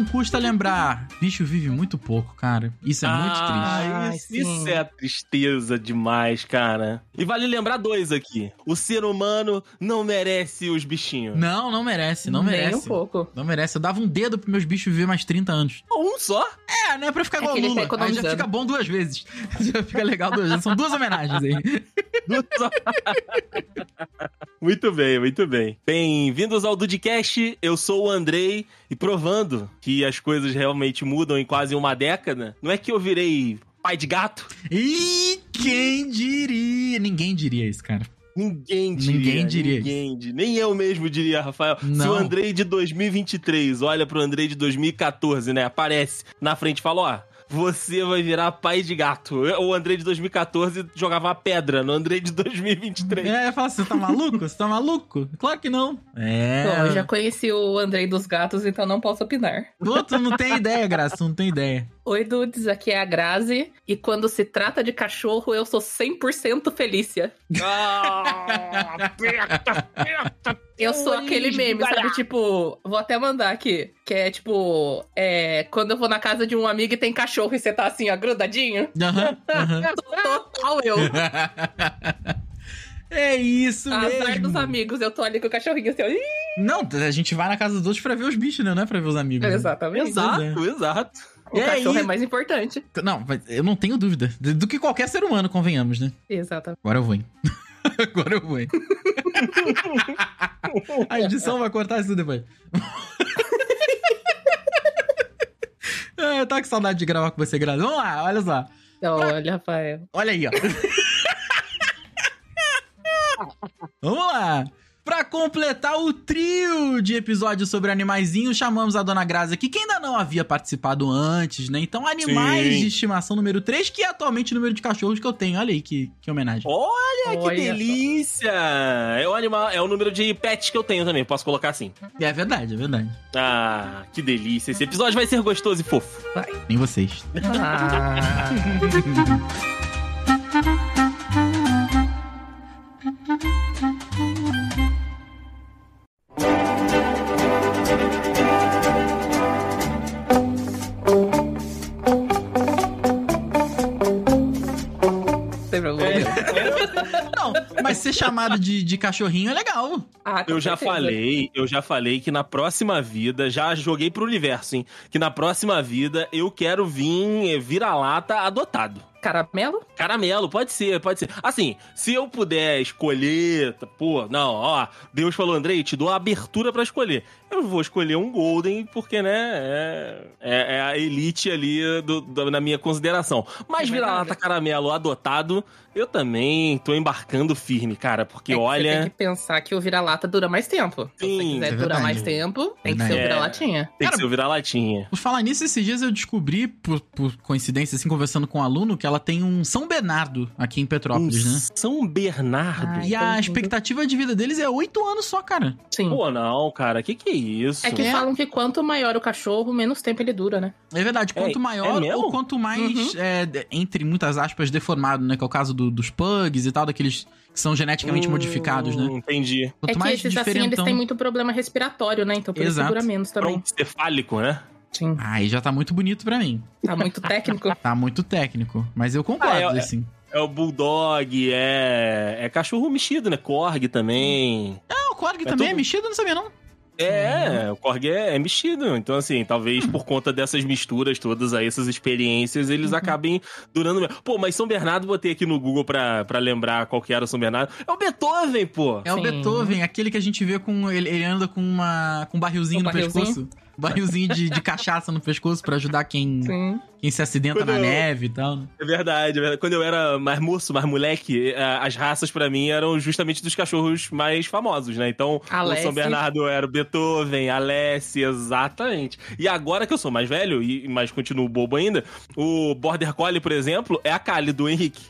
Não custa lembrar. Bicho vive muito pouco, cara. Isso é muito triste. Ah, isso, isso é tristeza demais, cara. E vale lembrar dois aqui. O ser humano não merece os bichinhos. Não, não merece, não Nem merece. um pouco. Não merece. Eu dava um dedo pros meus bichos viver mais 30 anos. Um só? É, né? Pra ficar É igual o tá Lula. Aí já fica bom duas vezes. Já fica legal duas vezes. São duas homenagens aí. muito bem, muito bem. Bem-vindos ao Dudcast. Eu sou o Andrei e provando que as coisas realmente mudam em quase uma década, não é que eu virei pai de gato? E quem diria? Ninguém diria isso, cara. Ninguém diria. Ninguém diria Ninguém di- Nem eu mesmo diria, Rafael. Se Não. o Andrei de 2023 olha pro Andrei de 2014, né? Aparece na frente e fala: ó. Você vai virar pai de gato. O Andrei de 2014 jogava uma pedra no Andrei de 2023. É, eu falo assim, você tá maluco? Você tá maluco? Claro que não. É. Bom, eu já conheci o Andrei dos Gatos, então não posso opinar. Outro não tem ideia, Graça, não tem ideia. Oi, dudes, aqui é a Grazi. E quando se trata de cachorro, eu sou 100% Felícia. Ah, peta, peta. Eu sou aquele meme, sabe? Tipo, vou até mandar aqui. Que é tipo, é, quando eu vou na casa de um amigo e tem cachorro e você tá assim, ó, grudadinho. Aham, aham. Total eu. É isso Azar mesmo. dos amigos, eu tô ali com o cachorrinho assim, ó. Ih, Não, a gente vai na casa dos outros pra ver os bichos, né? Não é pra ver os amigos. né? Exatamente. Exato, exato. O E cachorro aí? é mais importante. Não, mas eu não tenho dúvida. Do do que qualquer ser humano, convenhamos, né? Exatamente. Agora eu vou, hein? Agora eu vou? A edição vai cortar isso depois. Ah, Eu tava com saudade de gravar com você, Graça. Vamos lá, olha só. Olha, Rafael. Olha aí, ó. Vamos lá. Pra completar o trio de episódios sobre animaizinhos, chamamos a Dona Grazi aqui, que ainda não havia participado antes, né? Então, animais Sim. de estimação número 3, que é atualmente o número de cachorros que eu tenho. Olha aí que, que homenagem. Olha, que Olha só. delícia! É o animal, é o número de pets que eu tenho também, posso colocar assim. É verdade, é verdade. Ah, que delícia. Esse episódio vai ser gostoso e fofo. Nem vocês. Ah, mas ser chamado de, de cachorrinho é legal. Ah, Eu já certeza. falei, eu já falei que na próxima vida, já joguei pro universo, hein? Que na próxima vida eu quero vir eh, vira-lata adotado. Caramelo? Caramelo, pode ser, pode ser. Assim, se eu puder escolher, pô, não, ó, Deus falou, Andrei, te dou a abertura pra escolher. Eu vou escolher um Golden, porque, né, é, é- é a elite ali do- do- na minha consideração. Mas É vira-lata caramelo adotado, eu também tô embarcando firme, cara, porque É que Você olha. tem que pensar que o vira-lata dura mais tempo. Se você Sim, quiser é durar mais tempo, tem que ser o É. vira-latinha. Tem Cara, que ser o vira-latinha. Por falar nisso, esses dias eu descobri, por, por coincidência, assim, conversando com um aluno, que ela tem um São Bernardo aqui em Petrópolis, Um né? São Bernardo. Ah, E a expectativa de vida deles é oito anos só, cara. Sim. Pô, não, cara, que que é isso? É que É. falam que quanto maior o cachorro, menos tempo ele dura, né? É verdade, quanto É- maior é ou quanto mais, é, de- entre muitas aspas, deformado, né? Que é o caso do- dos pugs e tal, daqueles que são geneticamente Hum, modificados, né? Entendi. Quanto é que mais esses assim, eles diferentão... têm muito problema respiratório, né? Então por isso Exato. dura menos também. Tronco cefálico, né? Sim. Aí já tá muito bonito pra mim. Tá muito técnico. Tá muito técnico. Mas eu concordo, Ah, é- assim. É o Bulldog, é. É cachorro mexido, né? Korg também. Ah, o Korg É também é tudo- mexido, não sabia não. É, o Korg é, é mexido. Então, assim, talvez por conta dessas misturas todas aí, essas experiências, eles acabem durando. Pô, mas São Bernardo, botei aqui no Google pra, pra lembrar qual que era o São Bernardo. É o Beethoven, pô! É o Sim. Beethoven, aquele que a gente vê com. Ele, ele anda com uma. com um barrilzinho Um no barrilzinho? pescoço. Barrilzinho de, de cachaça no pescoço pra ajudar quem, Sim. quem se acidenta Quando na eu- neve e tal. né? É verdade, é verdade. Quando eu era mais moço, mais moleque, as raças pra mim eram justamente dos cachorros mais famosos, né? Então, Alessi. o São Bernardo era o Beethoven, Alessi, exatamente. E agora que eu sou mais velho, e mas continuo bobo ainda, o Border Collie, por exemplo, é a Kali do Henrique.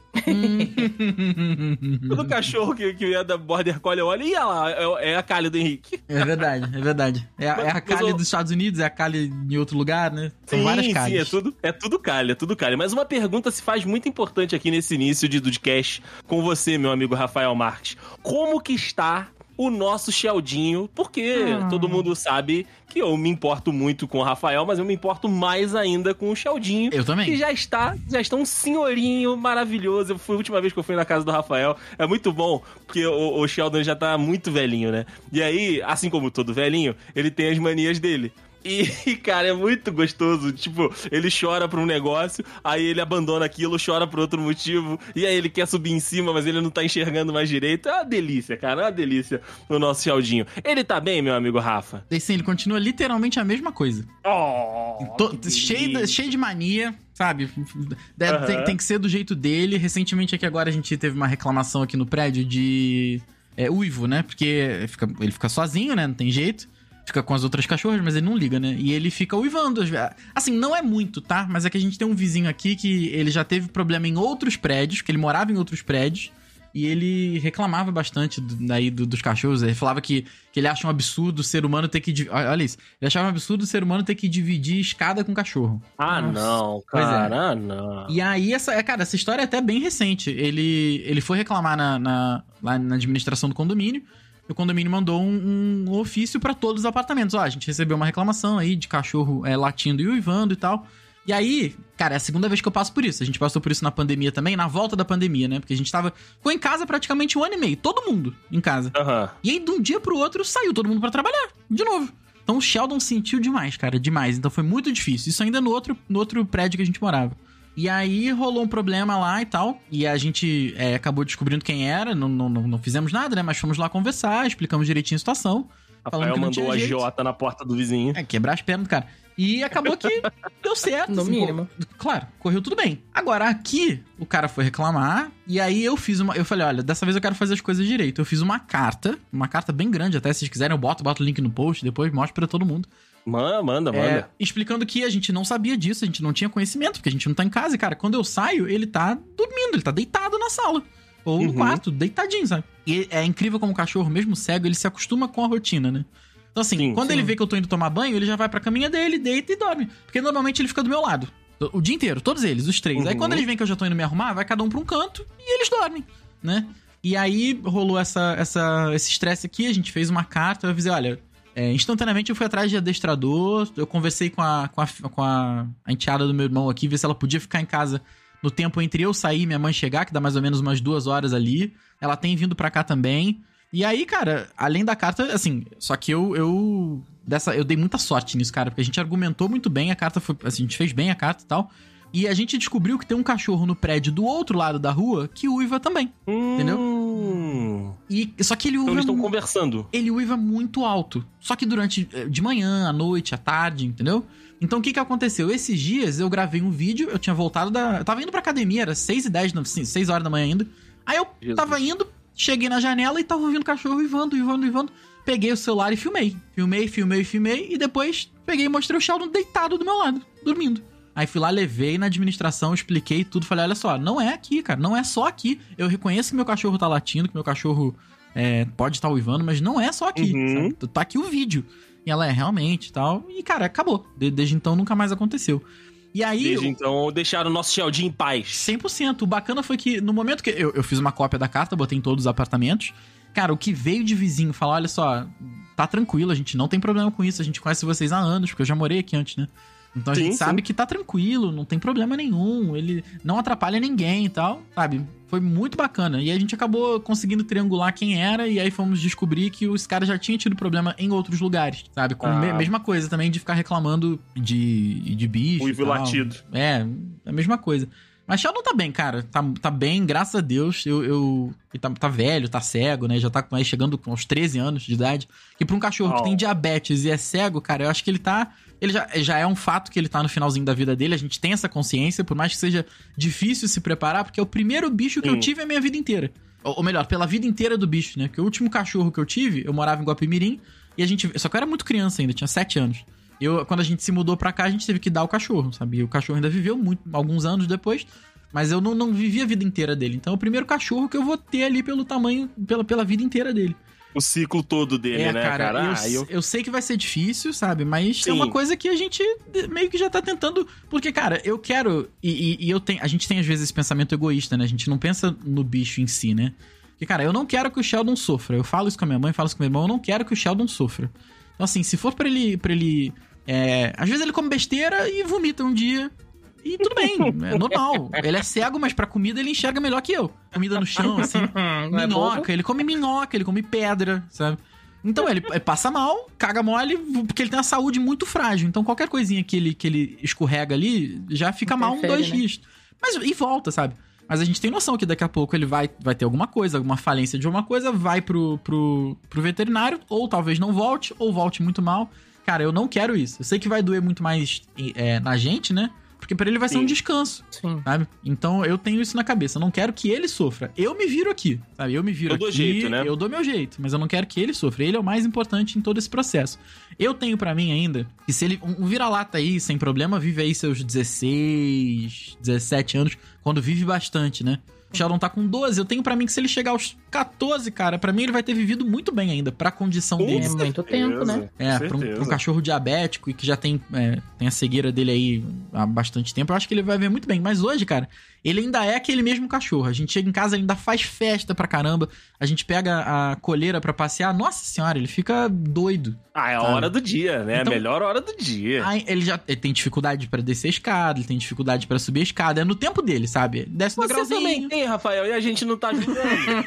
Todo cachorro que, que é da Border Collie olha, e lá, é, é a Kali do Henrique. É verdade, é verdade. É, a- é a Kali dos Estados Unidos, é a Kali em outro lugar, né? São várias sim, Kalis. é tudo, é tudo calha, é tudo calha. Mas uma pergunta se faz muito importante aqui nesse início de Dudcast com você, meu amigo Rafael Marques. Como que está o nosso Sheldinho? Porque Ah. todo mundo sabe que eu me importo muito com o Rafael, mas eu me importo mais ainda com o Sheldinho. Eu também. Que já está, já está um senhorinho maravilhoso. Eu fui a última vez que eu fui na casa do Rafael. É muito bom, porque o, o Sheldon já tá muito velhinho, né? E aí, assim como todo velhinho, ele tem as manias dele. E, cara, é muito gostoso. Tipo, ele chora por um negócio, aí ele abandona aquilo, chora por outro motivo, e aí ele quer subir em cima, mas ele não tá enxergando mais direito. É uma delícia, cara, é uma delícia o nosso Sheldinho. Ele tá bem, meu amigo Rafa? E sim, ele continua literalmente a mesma coisa. Oh, que cheio, de, cheio de mania, sabe? Aham. tem, tem que ser do jeito dele. Recentemente aqui agora a gente teve uma reclamação aqui no prédio de é, uivo, né? Porque fica- ele fica sozinho, né? Não tem jeito. Fica com as outras cachorras, mas ele não liga, né? E ele fica uivando. Assim, não é muito, tá? Mas é que a gente tem um vizinho aqui que ele já teve problema em outros prédios, que ele morava em outros prédios. E ele reclamava bastante do- daí do- dos cachorros. Ele falava que, que ele acha um absurdo o ser humano ter que. Olha isso. Ele achava um absurdo o ser humano ter que dividir escada com cachorro. Ah, Nossa. não, Pois é. cara, ah, não. E aí, essa, é, cara, essa história é até bem recente. Ele, ele foi reclamar na, na- lá na administração do condomínio. O condomínio mandou um, um ofício pra todos os apartamentos. Ó, a gente recebeu uma reclamação aí de cachorro é, latindo e uivando e tal. E aí, cara, é a segunda vez que eu passo por isso. A gente passou por isso na pandemia também, na volta da pandemia, né? Porque a gente tava. Ficou em casa praticamente um ano e meio. Todo mundo em casa. Aham. E aí, de um dia pro outro, saiu todo mundo pra trabalhar. De novo. Então o Sheldon sentiu demais, cara, demais. Então foi muito difícil. Isso ainda no outro, no outro prédio que a gente morava. E aí rolou um problema lá e tal. E a gente é, acabou descobrindo quem era. Não, não, não, não fizemos nada, né? Mas fomos lá conversar, explicamos direitinho a situação. Rafael mandou a jeito. Jota na porta do vizinho. É, quebrar as pernas do cara. E acabou que deu certo. No assim, mínimo. pô, claro, correu tudo bem. Agora, aqui, o cara foi reclamar. E aí eu fiz uma. Eu falei, olha, dessa vez eu quero fazer as coisas direito. Eu fiz uma carta, uma carta bem grande, até se vocês quiserem, eu boto, boto o link no post, depois mostro pra todo mundo. Manda, manda, É, manda. explicando que a gente não sabia disso, a gente não tinha conhecimento, porque a gente não tá em casa. E, cara, quando eu saio, ele tá dormindo, ele tá deitado na sala. Ou no Uhum. quarto, deitadinho, sabe? E é incrível como o cachorro, mesmo cego, ele se acostuma com a rotina, né? Então, assim, Sim, quando sim. ele vê que eu tô indo tomar banho, ele já vai pra caminha dele, deita e dorme. Porque normalmente ele fica do meu lado. O dia inteiro, todos eles, os três. Aí Uhum. quando eles veem que eu já tô indo me arrumar, vai cada um pra um canto e eles dormem, né? E aí rolou essa, essa, esse estresse aqui, a gente fez uma carta, eu avisei, olha, é, instantaneamente eu fui atrás de adestrador, eu conversei com a, com a, com a, enteada do meu irmão aqui, ver se ela podia ficar em casa no tempo entre eu sair e minha mãe chegar, que dá mais ou menos umas duas horas ali. Ela tem vindo pra cá também. E aí, cara, além da carta, assim, só que eu, eu dessa eu dei muita sorte nisso, cara, porque a gente argumentou muito bem, a carta foi, assim, a gente fez bem a carta e tal. E a gente descobriu que tem um cachorro no prédio do outro lado da rua que uiva também. Entendeu? Hum. E só que ele Então uiva eles estão conversando. ele uiva muito alto. Só que durante. eh, de manhã, à noite, à tarde, entendeu? Então o que que aconteceu? Esses dias eu gravei um vídeo, eu tinha voltado da. Eu tava indo pra academia, era 6 e 10, não, sim, 6 horas da manhã ainda. Aí eu Jesus. tava indo, cheguei na janela e tava ouvindo o cachorro uivando, uivando, uivando. Peguei o celular e filmei. Filmei, filmei, filmei. E depois peguei e mostrei o Sheldon deitado do meu lado, dormindo. Aí fui lá, levei na administração, expliquei tudo. Falei, olha só, não é aqui, cara. Não é só aqui. Eu reconheço que meu cachorro tá latindo, que meu cachorro é, pode estar uivando, mas não é só aqui. Uhum. Tá aqui o vídeo. E ela é realmente e tal. E, cara, acabou. De- desde então nunca mais aconteceu. E aí. Desde então, deixaram o nosso Sheldon em paz. 100%. O bacana foi que no momento que eu, eu fiz uma cópia da carta, botei em todos os apartamentos. Cara, o que veio de vizinho falar: olha só, tá tranquilo, a gente não tem problema com isso, a gente conhece vocês há anos, porque eu já morei aqui antes, né? Então a Sim, gente sim. sabe que tá tranquilo, não tem problema nenhum, ele não atrapalha ninguém e tal, sabe? Foi muito bacana. E a gente acabou conseguindo triangular quem era, e aí fomos descobrir que os caras já tinham tido problema em outros lugares, sabe? Com a Ah. mesma coisa também de ficar reclamando de, de bicho. Uivo latido. É, a mesma coisa. Mas Sheldon tá bem, cara. Tá, tá bem, graças a Deus. Eu, eu, ele tá, tá velho, tá cego, né? Já tá aí chegando com uns 13 anos de idade. E pra um cachorro que Oh. tem diabetes e é cego, cara, eu acho que ele tá. Ele já, já é um fato que ele tá no finalzinho da vida dele. A gente tem essa consciência, por mais que seja difícil se preparar, porque é o primeiro bicho que eu Sim. tive a minha vida inteira. Ou, ou melhor, pela vida inteira do bicho, né? Porque o último cachorro que eu tive, eu morava em Guapimirim, e a gente. Só que eu era muito criança ainda, tinha 7 anos. Eu, quando a gente se mudou pra cá, a gente teve que dar o cachorro, sabe? E o cachorro ainda viveu muito, alguns anos depois. Mas eu não, não vivi a vida inteira dele. Então é o primeiro cachorro que eu vou ter ali pelo tamanho, pela, pela vida inteira dele. O ciclo todo dele, é, né, cara? cara? eu, Ah, eu- eu sei que vai ser difícil, sabe? Mas é Sim. uma coisa que a gente meio que já tá tentando. Porque, cara, eu quero. E, e- e eu tenho. A gente tem às vezes esse pensamento egoísta, né? A gente não pensa no bicho em si, né? Porque, cara, eu não quero que o Sheldon sofra. Eu falo isso com a minha mãe, falo isso com meu irmão. Eu não quero que o Sheldon sofra. Então, assim, se for pra ele. Pra ele é, às vezes ele come besteira e vomita um dia. E tudo bem, é normal. Ele é cego, mas pra comida ele enxerga melhor que eu. Comida no chão, assim. Não é minhoca, ele come minhoca, ele come pedra, sabe? Então ele, passa mal, caga mole, porque ele tem uma saúde muito frágil. Então qualquer coisinha que ele, que ele escorrega ali já fica mal um dois né? dias. Mas e volta, sabe? Mas a gente tem noção que daqui a pouco ele vai, vai ter alguma coisa, alguma falência de alguma coisa, vai pro, pro, pro veterinário, ou talvez não volte, ou volte muito mal. Cara, eu não quero isso. Eu sei que vai doer muito mais é, na gente, né? Porque pra ele vai ser Sim. um descanso Sim. sabe? Então eu tenho isso na cabeça. Eu não quero que ele sofra. Eu me viro aqui, sabe? Eu me viro Eu dou aqui, jeito, né? eu dou meu jeito, mas eu não quero que ele sofra. Ele é o mais importante em todo esse processo. Eu tenho pra mim ainda que se ele um vira-lata aí sem problema vive aí seus 16, 17 anos, quando vive bastante, né? O Sheldon tá com 12. Eu tenho pra mim que se ele chegar aos 14, cara, pra mim ele vai ter vivido muito bem ainda, pra condição Com dele. É muito tempo, né? É, pra um, pra um cachorro diabético e que já tem, é, tem a cegueira dele aí há bastante tempo, eu acho que ele vai ver muito bem. Mas hoje, cara, ele ainda é aquele mesmo cachorro. A gente chega em casa, ele ainda faz festa pra caramba. A gente pega a coleira pra passear. Nossa senhora, ele fica doido. Ah, é a Sabe? hora do dia, né? Então- a melhor hora do dia. Aí ele já ele tem dificuldade pra descer a escada, ele tem dificuldade pra subir a escada. É no tempo dele, sabe? Desce no Você também tem, Rafael, e a gente não tá ajudando.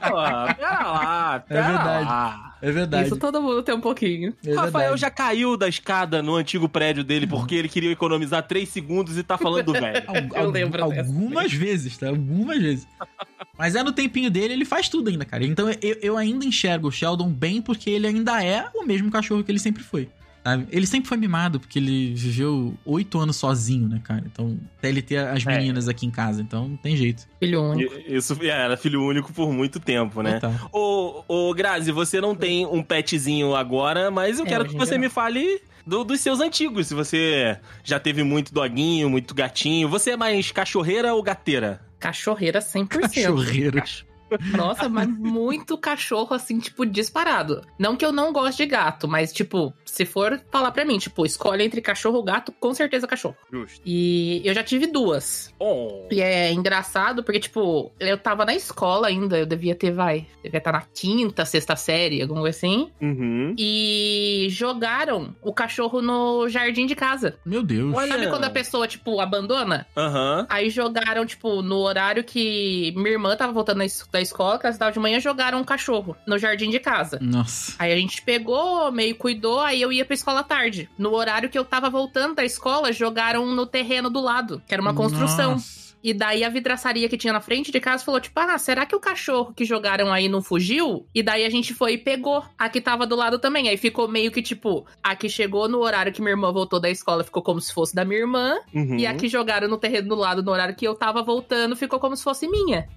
Pô, pera lá, pera verdade. lá. É verdade. Isso todo mundo tem um pouquinho. É Rafael verdade. já caiu da escada no antigo prédio dele porque ele queria economizar 3 segundos e tá falando do velho. Eu al- lembro dessa. algumas vezes, tá? Algumas vezes. Mas é no tempinho dele, ele faz tudo ainda, cara. Então eu, eu ainda enxergo o Sheldon bem porque ele ainda é o mesmo cachorro que ele sempre foi. Sabe? Ele sempre foi mimado porque ele viveu oito anos sozinho, né, cara? Então, até ele ter as É. meninas aqui em casa, então não tem jeito. Filho único. Isso é, era filho único por muito tempo, né? Total. Ô, ô, Grazi, você não tem um petzinho agora, mas eu É, quero que você me fale do- dos seus antigos. Se você já teve muito doguinho, muito gatinho. Você é mais cachorreira ou gateira? Cachorreira 100%. Cachorreiro. Nossa, mas muito cachorro, assim, tipo, disparado. Não que eu não goste de gato, mas, tipo, se for falar pra mim, tipo, escolhe entre cachorro ou gato, com certeza cachorro. Justo. E eu já tive duas. Oh. E é engraçado porque, tipo, eu tava na escola ainda, eu devia ter, vai, devia estar na quinta, sexta série, alguma coisa assim. Uhum. E jogaram o cachorro no jardim de casa. Meu Deus. Olha- Sabe quando a pessoa, tipo, abandona? Aham. Aí jogaram, tipo, no horário que minha irmã tava voltando da escola, que ela estudava de manhã, jogaram um cachorro no jardim de casa. Nossa. Aí a gente pegou, meio cuidou, aí eu ia pra escola tarde. No horário que eu tava voltando da escola, jogaram no terreno do lado, que era uma construção. Nossa. E daí a vidraçaria que tinha na frente de casa falou, tipo, ah, será que o cachorro que jogaram aí não fugiu? E daí a gente foi e pegou a que tava do lado também. Aí ficou meio que, tipo, a que chegou no horário que minha irmã voltou da escola ficou como se fosse da minha irmã. Uhum. E a que jogaram no terreno do lado no horário que eu tava voltando ficou como se fosse minha.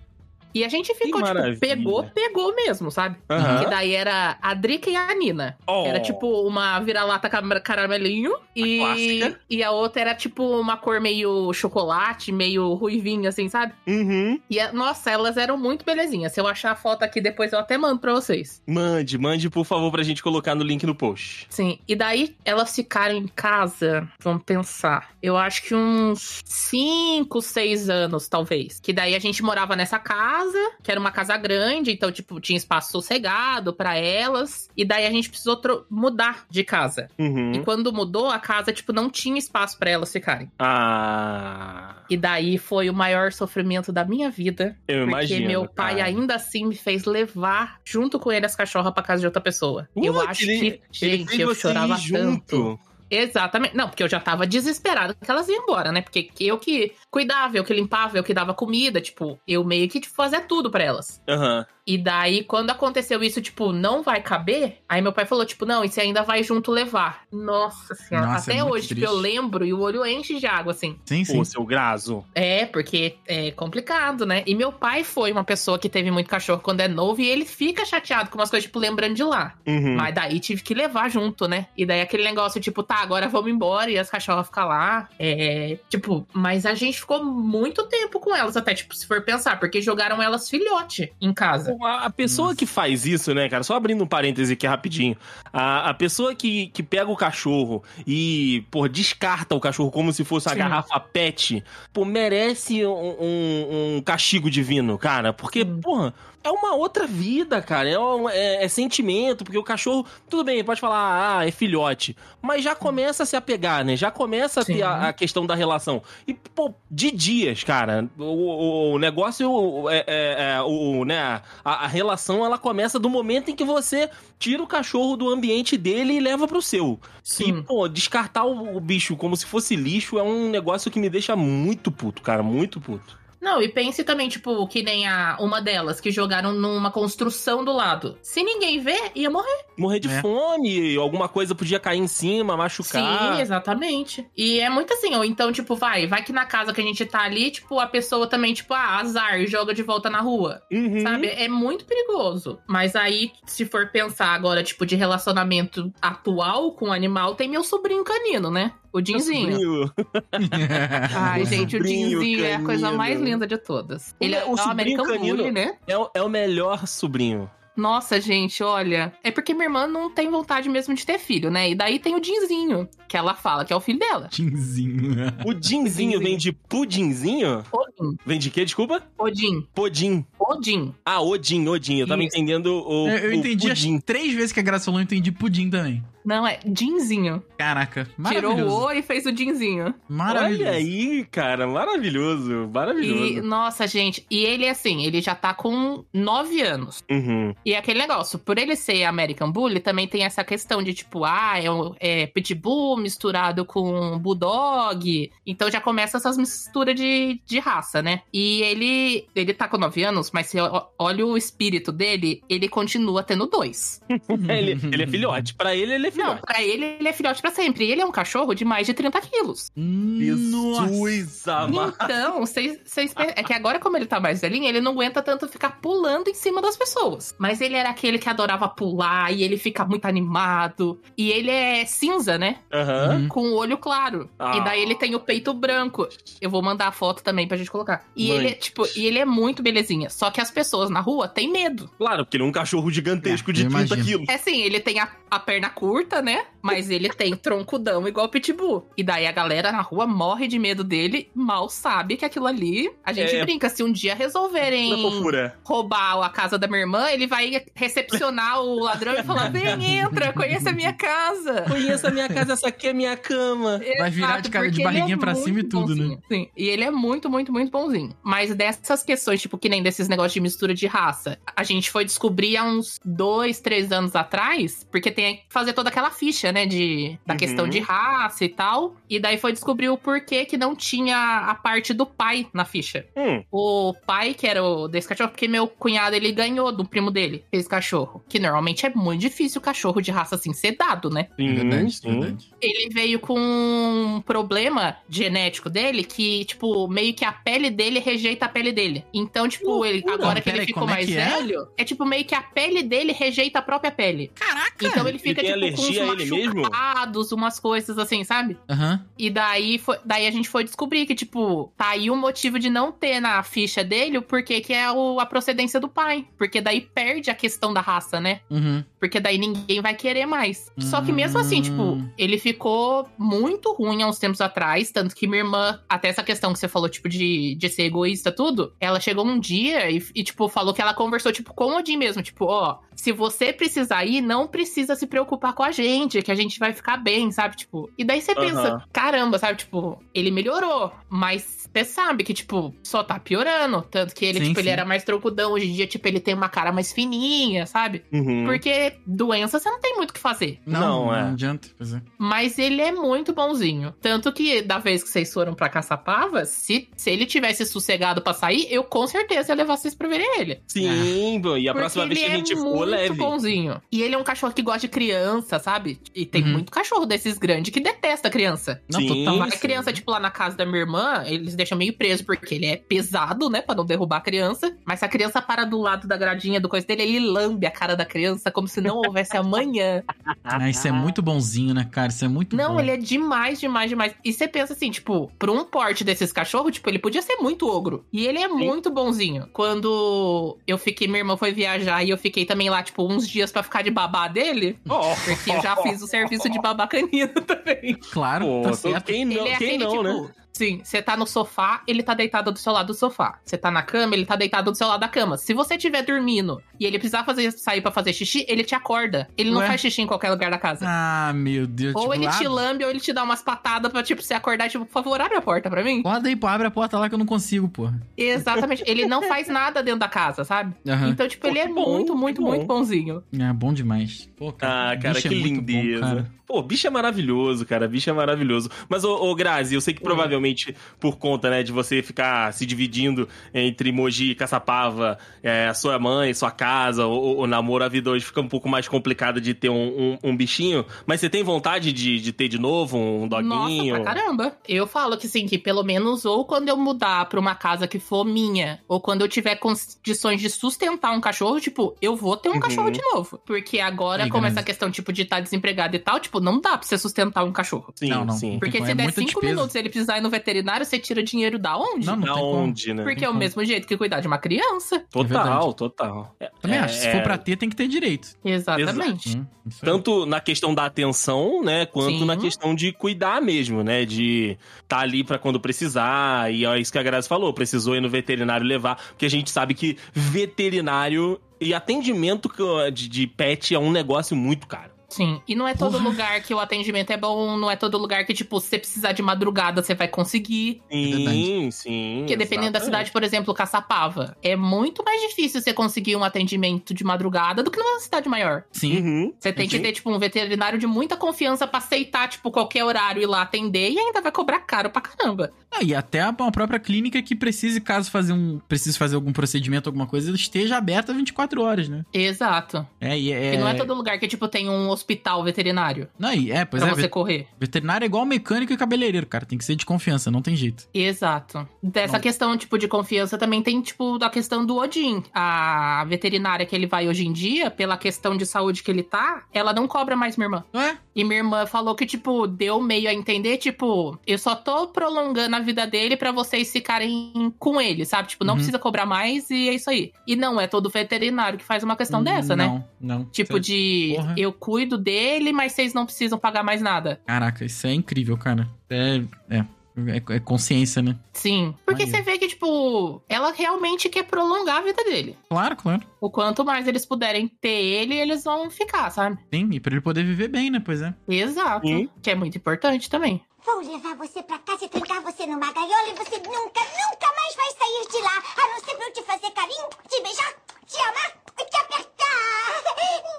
E a gente ficou, tipo, maravilha. pegou, pegou mesmo, sabe? Aham. Que daí era a Drica e a Nina. Oh. Era tipo uma vira-lata caramelinho e, clássica. e a outra era tipo uma cor meio chocolate, meio ruivinho, assim, sabe? Uhum. E, a- nossa, elas eram muito belezinhas. Se eu achar a foto aqui depois, eu até mando pra vocês. Mande, mande, por favor, pra gente colocar no link no post. Sim, e daí elas ficaram em casa, vamos pensar, eu acho que uns 5, 6 anos, talvez. Que daí a gente morava nessa casa, que era uma casa grande, então, tipo, tinha espaço sossegado pra elas. E daí a gente precisou mudar de casa. Uhum. E quando mudou, a casa, tipo, não tinha espaço pra elas ficarem. Ah. E daí foi o maior sofrimento da minha vida. Eu porque imagino. meu pai cara. ainda assim me fez levar junto com ele as cachorras pra casa de outra pessoa. eu What? acho Ele- que, Ele gente, fez eu chorava ir junto. Exatamente. Não, porque eu já tava desesperada que elas iam embora, né? Porque eu que cuidava, eu que limpava, eu que dava comida, tipo, eu meio que tipo, fazia tudo pra elas. Aham. E daí, quando aconteceu isso, tipo, não vai caber, aí meu pai falou, tipo, não, e você ainda vai junto levar. Nossa senhora. Nossa, é Até muito hoje, tipo, eu lembro e o olho enche de água, assim. Sim, sim. Pô, seu graso. É, porque é complicado, né? E meu pai foi uma pessoa que teve muito cachorro quando é novo e ele fica chateado com umas coisas, tipo, lembrando de lá. Uhum. Mas daí tive que levar junto, né? E daí aquele negócio, tipo, tá, agora vamos embora e as cachorras ficam lá. É. Tipo, mas a gente ficou muito tempo com elas, até, tipo, se for pensar, porque jogaram elas filhote em casa. A a pessoa que faz isso, né, cara? Só abrindo um parêntese aqui rapidinho. A, a pessoa que, que pega o cachorro e, pô, descarta o cachorro como se fosse a Sim. garrafa pet, pô, merece um, um- um castigo divino, cara. Porque, Hum. porra, é uma outra vida, cara. É, um- é- é sentimento, porque o cachorro, tudo bem, pode falar, ah, é filhote. Mas já começa a se apegar, né? Já começa a Sim. ter a, a questão da relação. E, pô, de dias, cara, o, o- o negócio, é, é- é, o, né, a, a relação, ela começa do momento em que você tira o cachorro do ambiente dele e leva pro seu. E, pô, descartar o, o bicho como se fosse lixo é um negócio que me deixa muito puto, cara, muito puto. Não, e pense também, tipo, que nem a uma delas que jogaram numa construção do lado. Se ninguém vê, ia morrer. Morrer de É. fome, alguma coisa podia cair em cima, machucar. Sim, exatamente. E é muito assim, ou então, tipo, vai, vai que na casa que a gente tá ali, tipo, a pessoa também, tipo, ah, azar, joga de volta na rua. Uhum. Sabe? É muito perigoso. Mas aí, se for pensar agora, tipo, de relacionamento atual com o animal, tem meu sobrinho canino, né? O Dinzinho. Ai, O gente, o Dinzinho é a coisa mais linda de todas. Ele é O o sobrinho American canino- Bully, né? É, o- é o melhor sobrinho. Nossa, gente, olha. É porque minha irmã não tem vontade mesmo de ter filho, né? E daí tem o Dinzinho, que ela fala que é o filho dela. Tinzinho. O dinzinho vem de pudinzinho? Odin. Vem de quê, desculpa? Odin. Pudim. Odin. Ah, Odin, Odin. Eu tava Isso. entendendo o, Eu, eu o entendi pudim. três vezes que a Graça falou, eu entendi pudim também. Não, é Dinzinho. Caraca, Tirou maravilhoso. o O e fez o Dinzinho. Maravilhoso. Olha aí, cara, maravilhoso, maravilhoso. E, nossa, gente, e ele, assim, ele já tá com nove anos. Uhum. E aquele negócio, por ele ser American Bully, também tem essa questão de, tipo, ah, é, um- é Pitbull misturado com Bulldog. Então já começa essas misturas de, de raça, né? E ele, ele tá com nove anos, mas se o- olha o espírito dele, ele continua tendo dois. ele, ele é filhote. Pra ele, ele é Não, filhote. pra ele, ele é filhote pra sempre. E ele é um cachorro de mais de 30 quilos. Nossa. Jesus amado. Então, vocês. É que agora, como ele tá mais velhinho, ele não aguenta tanto ficar pulando em cima das pessoas. Mas ele era aquele que adorava pular e ele fica muito animado. E ele é cinza, né? Aham. Uhum. Com o olho claro. Ah. E daí ele tem o peito branco. Eu vou mandar a foto também pra gente colocar. E Mãe. ele é, tipo, e ele é muito belezinha. Só que as pessoas na rua têm medo. Claro, porque ele é um cachorro gigantesco É, de eu 30 imagino. quilos. É assim, ele tem a, a perna curta, né? Mas ele tem troncudão igual o Pitbull. E daí a galera na rua morre de medo dele, mal sabe que aquilo ali. A gente É. brinca, se um dia resolverem fofura. roubar a casa da minha irmã, ele vai recepcionar o ladrão e falar: vem, entra, conheça a minha casa. Conheça a minha casa, essa aqui é minha cama. Vai virar de cara de é barriguinha pra cima e tudo, né? bonzinho. Sim, e ele é muito, muito, muito bonzinho. Mas dessas questões, tipo, que nem desses negócios de mistura de raça, a gente foi descobrir há uns dois, três anos atrás, porque tem que fazer toda aquela ficha, né, de, da Uhum. questão de raça e tal. E daí foi descobrir o porquê que não tinha a parte do pai na ficha. Hum, O pai, que era o desse cachorro, porque meu cunhado ele ganhou do primo dele, esse cachorro. Que normalmente é muito difícil o cachorro de raça assim ser dado, né? É sim, verdade, sim. verdade. Ele veio com um problema genético dele que, tipo, meio que a pele dele rejeita a pele dele. Então, tipo, ele, loucura. agora que ele aí, ficou é mais é? velho, é tipo meio que a pele dele rejeita a própria pele. Caraca! Então ele fica, tem tipo, com ele uns mesmo? machucados, umas coisas assim, sabe? Aham. E daí, foi, daí a gente foi descobrir que, tipo, tá aí o motivo de não ter na ficha dele o porquê que é o- a procedência do pai. Porque daí perde a questão da raça, né? Uhum. Porque daí ninguém vai querer mais. Só que mesmo assim, Hum. tipo, ele ficou muito ruim há uns tempos atrás. Tanto que minha irmã, até essa questão que você falou, tipo, de, de ser egoísta, tudo, ela chegou um dia e, e, tipo, falou que ela conversou, tipo, com o Odin mesmo. Tipo, ó, se você precisar ir, não precisa se preocupar com a gente, que a gente vai ficar bem, sabe? Tipo, e daí você Aham. pensa, caramba, sabe? Tipo, ele melhorou, mas você sabe que, tipo, só tá piorando. Tanto que ele, Sim, tipo, ele sim. era mais troncudão. Hoje em dia, tipo, ele tem uma cara mais fininha, sabe? Uhum. Porque doença você não tem muito o que fazer. Não, Não, não, é. adianta. Pois é. Mas ele é muito bonzinho. Tanto que da vez que vocês foram pra Caçapava, se, se ele tivesse sossegado pra sair, eu com certeza ia levar vocês pra verem ele. Sim, bom, e a Porque próxima vez ele que a gente é for, muito leve. bonzinho. E ele é um cachorro que gosta de criança, sabe? E tem Uhum. muito cachorro desses grandes que detesta criança. Não, Sim. total. Vai criança, tipo, lá na casa da minha irmã, eles deixam meio preso, porque ele é pesado, né? Pra não derrubar a criança. Mas se a criança para do lado da gradinha do coisa dele, ele lambe a cara da criança como se não houvesse amanhã. Ah, isso é muito bonzinho, né, cara? Isso é muito Não, bom. ele é demais, demais, demais. E você pensa assim, tipo, pra um porte desses cachorros, tipo, ele podia ser muito ogro. E ele é muito bonzinho. Quando eu fiquei, minha irmã foi viajar e eu fiquei também lá, tipo, uns dias pra ficar de babá dele. Oh. Porque eu já fiz o serviço de babá canino também. Claro, Pô, tá certo. quem não, ele é quem aquele, não tipo, né? Sim, você tá no sofá, ele tá deitado do seu lado do sofá. Você tá na cama, ele tá deitado do seu lado da cama. Se você estiver dormindo e ele precisar fazer, sair pra fazer xixi, ele te acorda. Ele não Ué? faz xixi em qualquer lugar da casa. Ah, meu Deus. ou tipo, ele te lambe ou ele te dá umas patadas pra, tipo, você acordar, tipo, por favor, abre a porta pra mim. Roda aí, pô, abre a porta lá que eu não consigo, porra. Exatamente. ele não faz nada dentro da casa, sabe? Aham. Então, tipo, Pô, ele é bom, muito, muito, bom. muito bonzinho. É bom demais. Pô, Ah, cara, bicho que é muito bom, lindeza. cara. Pô, bicho é maravilhoso, cara. Bicho é maravilhoso. Mas, ô, ô Grazi, eu sei que provavelmente por conta, né, de você ficar se dividindo entre Mogi e Caçapava, é, a sua mãe, sua casa, o, o namoro, a vida hoje fica um pouco mais complicado de ter um, um- um bichinho. Mas você tem vontade de, de ter de novo um doguinho? Nossa, pra caramba. Eu falo que sim, que pelo menos ou quando eu mudar pra uma casa que for minha, ou quando eu tiver condições de sustentar um cachorro, tipo, eu vou ter um Uhum. cachorro de novo. Porque agora, Aí, como essa questão, tipo, de estar desempregado e tal, tipo, não dá pra você sustentar um cachorro. Sim, Não, não. sim. Porque se é der cinco despesa. minutos e ele precisar ir no veterinário, você tira dinheiro da onde? Não, não Da tem como. onde, né? Porque é o como. mesmo jeito que cuidar de uma criança. É verdade. Total, total. É- Também é- acho. Se for é- pra ter, tem que ter direito. Exatamente. Hum, aí. Tanto na questão da atenção, né, quanto Sim. na questão de cuidar mesmo, né, de estar ali pra quando precisar, e é isso que a Grazi falou, precisou ir no veterinário levar, porque a gente sabe que veterinário e atendimento de, de pet é um negócio muito caro. Sim. E não é todo Porra. lugar que o atendimento é bom, não é todo lugar que, tipo, se você precisar de madrugada, você vai conseguir. Sim, sim. Porque dependendo da exatamente. cidade, por exemplo, Caçapava, é muito mais difícil você conseguir um atendimento de madrugada do que numa cidade maior. Sim. Uhum, Você tem que sim. ter, tipo, um veterinário de muita confiança pra aceitar, tipo, qualquer horário ir lá atender e ainda vai cobrar caro pra caramba. Ah, e até a a própria clínica que precise, caso fazer um, precise fazer algum procedimento, alguma coisa, esteja aberta 24 horas, né? Exato. É, e é... Porque não é todo lugar que, tipo, tem um hospital veterinário Não, é, pois pra é, você correr. veterinário é igual mecânico e cabeleireiro, cara, tem que ser de confiança, não tem jeito. Exato. Dessa Não. questão, tipo, de confiança também tem, tipo, a questão do Odin. A veterinária que ele vai hoje em dia, pela questão de saúde que ele tá, ela não cobra mais minha irmã. Não é? E minha irmã falou que, tipo, deu meio a entender, tipo, eu só tô prolongando a vida dele pra vocês ficarem com ele, sabe? Tipo, não Uhum. precisa cobrar mais e é isso aí. E não é todo veterinário que faz uma questão dessa, né? Não, não. Tipo, de Porra. eu cuido dele, mas vocês não precisam pagar mais nada. Caraca, isso é incrível, cara. É, é, é, é consciência, né? Sim. Porque Aí. você vê que, tipo, ela realmente quer prolongar a vida dele. Claro, claro. O quanto mais eles puderem ter ele, eles vão ficar, sabe? Sim, e pra ele poder viver bem, né? Pois é. Exato. Sim. Que é muito importante também. Vou levar você pra casa e trancar você numa gaiola e você nunca, nunca mais vai sair de lá. A não ser pra eu te fazer carinho, te beijar, te amar e te apertar.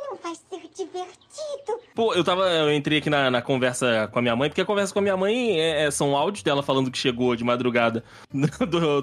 Não vai ser divertido. Pô, eu tava. Eu entrei aqui na, na conversa com a minha mãe, porque a conversa com a minha mãe é, é- são áudios dela falando que chegou de madrugada do, do,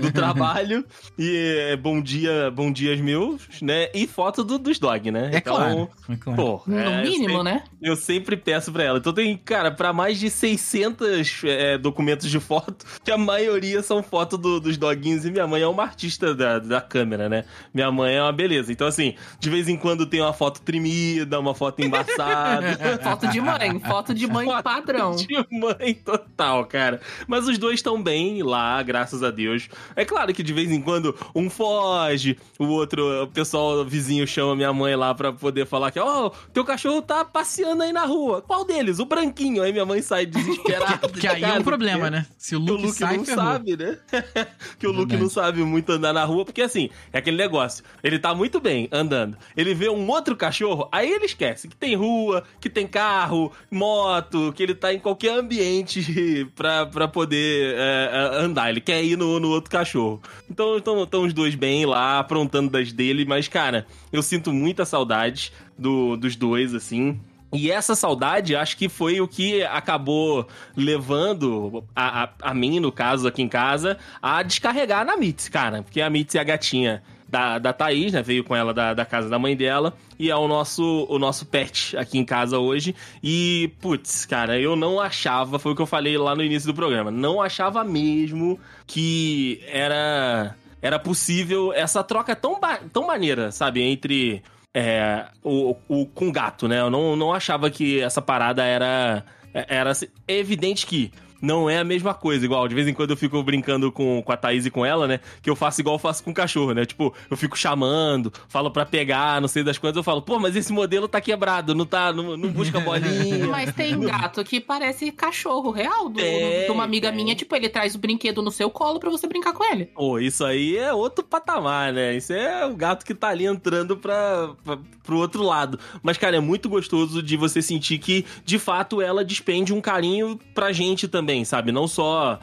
do trabalho. E é bom dia, bom dias meus, né? E foto do- dos dog, né? É claro. É claro. Pô, No é, mínimo, eu sempre, né? Eu sempre peço pra ela. Então tem, cara, pra mais de 600 é, documentos de foto, que a maioria são fotos do- dos doguinhos. E minha mãe é uma artista da, da câmera, né? Minha mãe é uma beleza. Então, assim, de vez em quando tem uma foto tremida, uma foto embaçada. Foto de mãe, foto de mãe Foto padrão. De mãe total, cara. Mas os dois estão bem lá, graças a Deus. É claro que de vez em quando um foge, o outro, o pessoal o vizinho chama minha mãe lá pra poder falar que, ó, teu cachorro tá passeando aí na rua. Qual deles? O branquinho. Aí minha mãe sai desesperada. Que aí é um problema, porque- né? Se o que o Luke, Luke sai, não ferrou. sabe, né? que o Luke Verdade. não sabe muito andar na rua, porque assim, é aquele negócio. Ele tá muito bem andando. Ele vê um outro cachorro, aí ele esquece que tem rua, que tem carro, moto, que ele tá em qualquer ambiente pra, pra poder é, é, andar. Ele quer ir no, no outro cachorro. Então estão os dois bem lá, aprontando das dele, mas, cara, eu sinto muita saudade do, dos dois, assim. E essa saudade, acho que foi o que acabou levando a, a, a mim, no caso, aqui em casa, a descarregar na Mitzi, cara. Porque a Mitzi é a gatinha da, da Thaís, né? Veio com ela da, da casa da mãe dela. E é o nosso, o nosso pet aqui em casa hoje. E, putz, cara, eu não achava, foi o que eu falei lá no início do programa, não achava mesmo que era, era possível essa troca tão, tão maneira, sabe? Entre é, o, o com gato, né? Eu não, não achava que essa parada era. Era assim, evidente que não é a mesma coisa, igual. De vez em quando eu fico brincando com, com a Thaís e com ela, né? Que eu faço igual eu faço com o cachorro, né? Tipo, eu fico chamando, falo pra pegar, não sei das quantas, eu falo, pô, mas esse modelo tá quebrado, não tá, não, não busca bolinha. Mas tem gato que parece cachorro real do, Tem, de uma amiga minha. Tipo, ele traz o brinquedo no seu colo pra você brincar com ele. Pô, isso aí é outro patamar, né? Isso é o gato que tá ali entrando pra, pra, pro outro lado. Mas, cara, é muito gostoso de você sentir que, de fato, ela despende um carinho pra gente também, sabe? Não só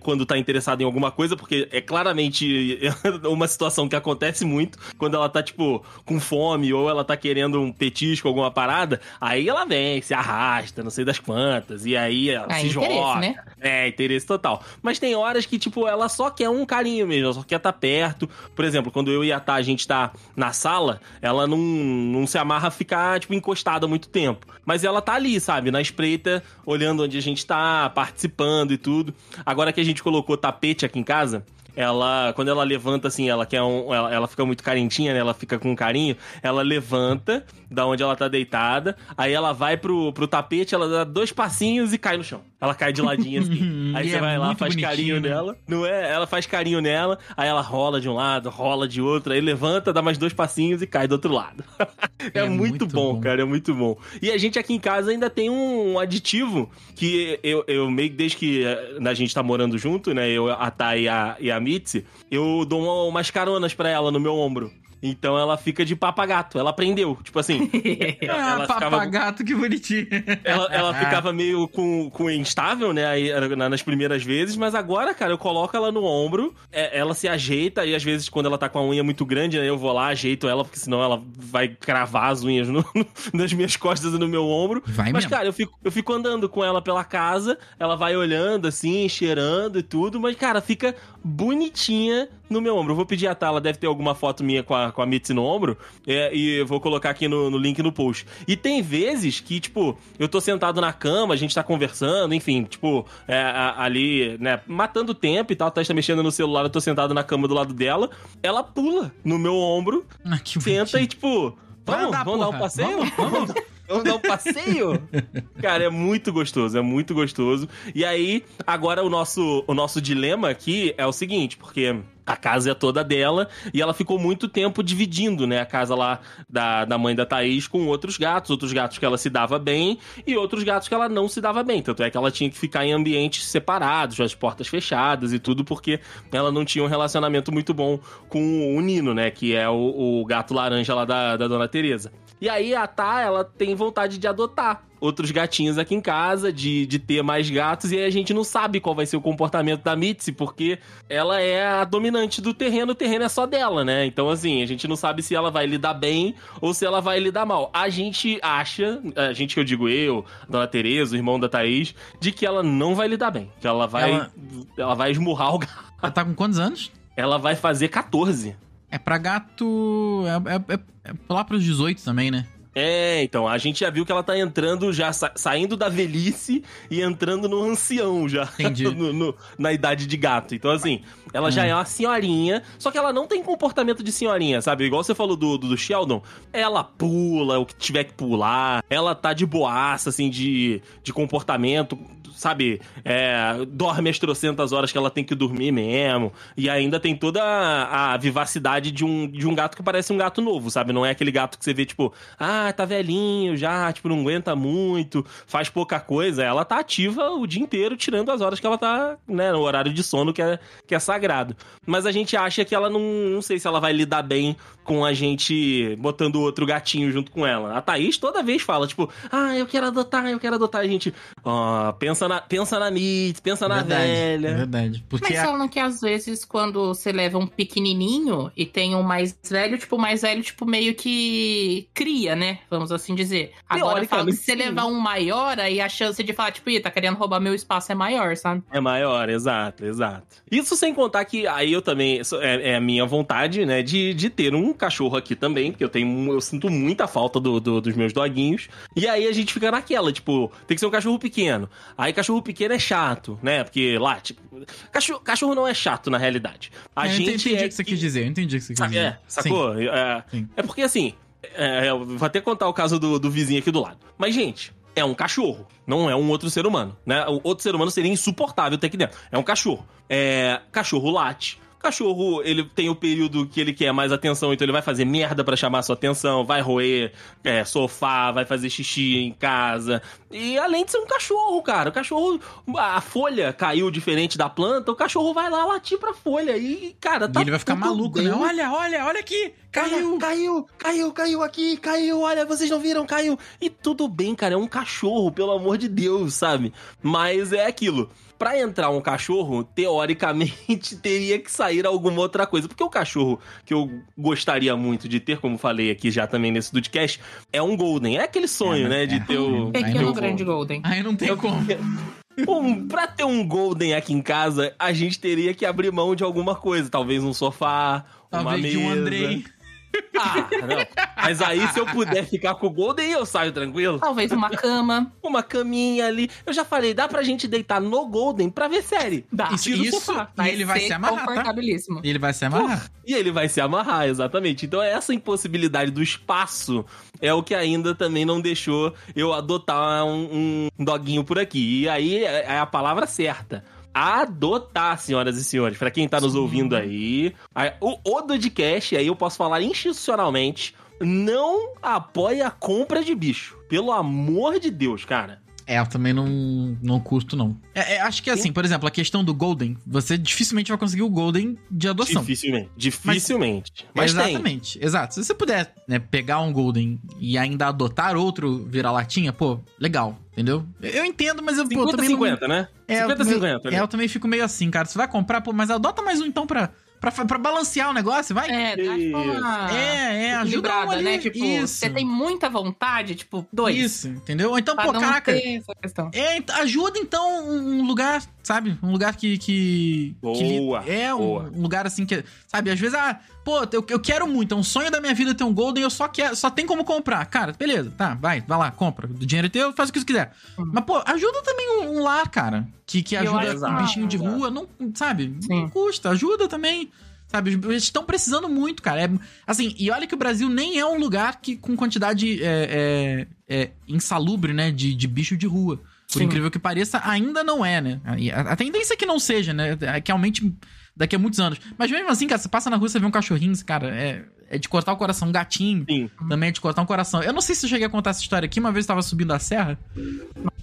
quando tá interessada em alguma coisa, porque é claramente uma situação que acontece muito quando ela tá, tipo, com fome ou ela tá querendo um petisco, alguma parada. Aí ela vem, se arrasta, não sei das quantas, e aí ela Ah, se joga. né? É, interesse total. Mas tem horas que, tipo, ela só quer um carinho mesmo, ela só quer estar perto. Por exemplo, quando eu e a Tá, a gente tá na sala, ela não, não se amarra a ficar, tipo, encostada muito tempo. Mas ela tá ali, sabe, na espreita, olhando onde a gente tá, participando e tudo. Agora que a gente colocou tapete aqui em casa, ela, quando ela levanta assim, ela quer um, ela, ela fica muito carentinha, né? Ela fica com carinho. Ela levanta da onde ela tá deitada, aí ela vai pro, pro tapete, ela dá dois passinhos e cai no chão. Ela cai de ladinho assim. aí E você é vai lá, faz carinho né? nela. Não é? Ela faz carinho nela, aí ela rola de um lado, rola de outro, aí levanta, dá mais dois passinhos e cai do outro lado. é, É muito, muito bom, bom. cara, é muito bom. E a gente aqui em casa ainda tem um aditivo que eu, eu meio que desde que eh, a gente tá morando junto, né? Eu, a Thay e a, e a Mitzi, eu dou uma- umas caronas pra ela no meu ombro. Então ela fica de papagato. Ela aprendeu. Tipo assim. ela, ah, ficava papagato, que bonitinho. ela, ela ficava meio com, com instável, né? Aí, na- nas primeiras vezes, mas agora, cara, eu coloco ela no ombro, é, ela se ajeita, e às vezes, quando ela tá com a unha muito grande, né? Eu vou lá, ajeito ela, porque senão ela vai cravar as unhas no- no- nas minhas costas e no meu ombro. Vai mas, mesmo. cara, eu fico, eu fico andando com ela pela casa, ela vai olhando assim, cheirando e tudo, mas, cara, fica bonitinha no meu ombro. Eu vou pedir a Tala, deve ter alguma foto minha com a, com a Mitzi no ombro, é, e eu vou colocar aqui no, no link no post. E tem vezes que, tipo, eu tô sentado na cama, a gente tá conversando, enfim, tipo, é, a- ali, né, matando tempo e tal, tá mexendo no celular, eu tô sentado na cama do lado dela, ela pula no meu ombro, Ah, que senta e, bonitinho. tipo, Vai vamos, andar, vamos dar um passeio? Vamos, vamos. Vamos dar um passeio? Cara, é muito gostoso, é muito gostoso. E aí, agora o nosso, o nosso dilema aqui é o seguinte, porque a casa é toda dela e ela ficou muito tempo dividindo, né? A casa lá da, da mãe da Thaís com outros gatos, outros gatos que ela se dava bem e outros gatos que ela não se dava bem. Tanto é que ela tinha que ficar em ambientes separados, as portas fechadas e tudo, porque ela não tinha um relacionamento muito bom com o Nino, né? Que é o, o gato laranja lá da, da Dona Teresa. E aí a Tá, ela tem vontade de adotar outros gatinhos aqui em casa, de, de ter mais gatos, e aí a gente não sabe qual vai ser o comportamento da Mitzi, porque ela é a dominante do terreno, o terreno é só dela, né? Então, assim, a gente não sabe se ela vai lidar bem ou se ela vai lidar mal. A gente acha, a gente que eu digo eu, a Dona Tereza, o irmão da Thaís, de que ela não vai lidar bem, que ela vai, ela, Ela- vai esmurrar o gato. Ela tá com quantos anos? Ela vai fazer 14. É pra gato. É, é, é- é lá pros 18 também, né? É, então, a gente já viu que ela tá entrando, já sa- saindo da velhice e entrando no ancião já. Entendi. No- no- na idade de gato. Então, assim, ela já Hum. é uma senhorinha, só que ela não tem comportamento de senhorinha, sabe? Igual você falou do, do, do Sheldon. Ela pula o que tiver que pular, ela tá de boaça, assim, de, de comportamento, sabe? É, dorme as trocentas horas que ela tem que dormir mesmo. E ainda tem toda a, a vivacidade de um, de um gato que parece um gato novo, sabe? Não é aquele gato que você vê, tipo, ah, tá velhinho já, tipo, não aguenta muito, faz pouca coisa. Ela tá ativa o dia inteiro, tirando as horas que ela tá, né, no horário de sono que é, que é sagrado. Mas a gente acha que ela não, não sei se ela vai lidar bem com a gente botando outro gatinho junto com ela. A Thaís toda vez fala, tipo, ah, eu quero adotar, eu quero adotar. A gente, ó, pensa na, pensa na Mitz, pensa na verdade, É velha. verdade. Porque Mas a- falam que às vezes quando você leva um pequenininho e tem um mais velho, tipo, o mais velho, tipo, meio que cria, né? Vamos assim dizer. Agora, falam que se você levar um maior, aí a chance de falar, tipo, ih, tá querendo roubar meu espaço é maior, sabe? É maior, exato, exato. Isso sem contar que aí eu também, é, é a minha vontade, né, de, de ter um cachorro aqui também, porque eu tenho, eu sinto muita falta do, do- dos meus doguinhos. E aí a gente fica naquela, tipo, tem que ser um cachorro pequeno. Aí cachorro pequeno é chato, né, porque lá, tipo, cachorro, cachorro não é chato na realidade. A eu gente entendi é o que você quis dizer, eu entendi o que você quis dizer. É, sacou? É, Sim. é porque assim, é, eu vou até contar o caso do, do vizinho aqui do lado. Mas, gente, é um cachorro, não é um outro ser humano, né? O outro ser humano seria insuportável ter aqui dentro. É um cachorro. É, cachorro late. Cachorro, ele tem o período que ele quer mais atenção, então ele vai fazer merda pra chamar sua atenção, vai roer é, sofá, vai fazer xixi em casa. E além de ser um cachorro, cara, o cachorro, a folha caiu diferente da planta, o cachorro vai lá latir pra folha e, cara, E tá ele vai ficar maluco, bem. né? Olha, olha, olha aqui! Caiu! Caiu, caiu, caiu aqui, caiu, olha, vocês não viram, caiu. E tudo bem, cara, é um cachorro, pelo amor de Deus, sabe? Mas é aquilo. Pra entrar um cachorro, teoricamente teria que sair alguma outra coisa. Porque o cachorro que eu gostaria muito de ter, como falei aqui já também nesse podcast, é um Golden. É aquele sonho, É, né? De é. ter o. Pequeno não- grande golden. Aí não tem como. Um, pra ter um Golden aqui em casa, a gente teria que abrir mão de alguma coisa. Talvez um sofá, uma Talvez mesa. de um Andrei. Ah, não. Mas aí, se eu puder ficar com o Golden, eu saio tranquilo. Talvez uma cama. Uma caminha ali. Eu já falei, dá pra gente deitar no Golden pra ver série. Dá. Isso- isso- sofá. E ele vai se amarrar, tá? E ele vai se amarrar. E ele vai se amarrar, exatamente. Então essa impossibilidade do espaço é o que ainda também não deixou eu adotar um, um doguinho por aqui. E aí é é a palavra certa. Adotar, senhoras e senhores. Pra quem tá nos ouvindo aí, o, o Dodcast, aí eu posso falar institucionalmente, não apoia a compra de bicho. Pelo amor de Deus, cara. É, eu também não, não curto, não. É, é, acho que assim, por exemplo, a questão do Golden, você dificilmente vai conseguir o Golden de adoção. Dificilmente. Dificilmente. Mas, tem. Exatamente, exato. Se você puder né, pegar um Golden e ainda adotar outro vira-latinha, pô, legal, entendeu? Eu entendo, mas eu pô, 50 também não... 50, né? É, 50 eu, 50. é, eu também fico meio assim, cara. Você vai comprar, pô, mas adota mais um então pra, pra, pra balancear o negócio, vai? É, dá tipo uma... é, é, ajuda ali. né? Tipo, isso. você tem muita vontade, tipo, dois. Isso, entendeu? Ou Então, Pra pô, não caraca, ter essa questão. É, ajuda então um lugar, sabe? Um lugar que. que que Boa, é, um, boa. um lugar assim que. Sabe, às vezes, ah, pô, eu, eu quero muito, é um sonho da minha vida ter um Golden, eu só quero, só tem como comprar. Cara, beleza, tá, vai, vai lá, compra. O dinheiro é teu, faz o que você quiser. Mas, pô, ajuda também um, um lar, cara. Que, que Hum. Ajuda um bichinho de rua, não, sabe? Sim. Não custa, ajuda também. Sabe, eles estão precisando muito, cara. É, assim, e olha que o Brasil nem é um lugar que com quantidade é, é, é insalubre, né, de, de bicho de rua. Por Sim. incrível que pareça, ainda não é, né? A, a tendência é que não seja, né? É que aumente daqui a muitos anos. Mas mesmo assim, cara, você passa na rua, você vê um cachorrinho, cara, é, é de cortar o coração. Um gatinho Sim. também é de cortar um coração. Eu não sei se eu cheguei a contar essa história aqui, uma vez eu tava subindo a serra.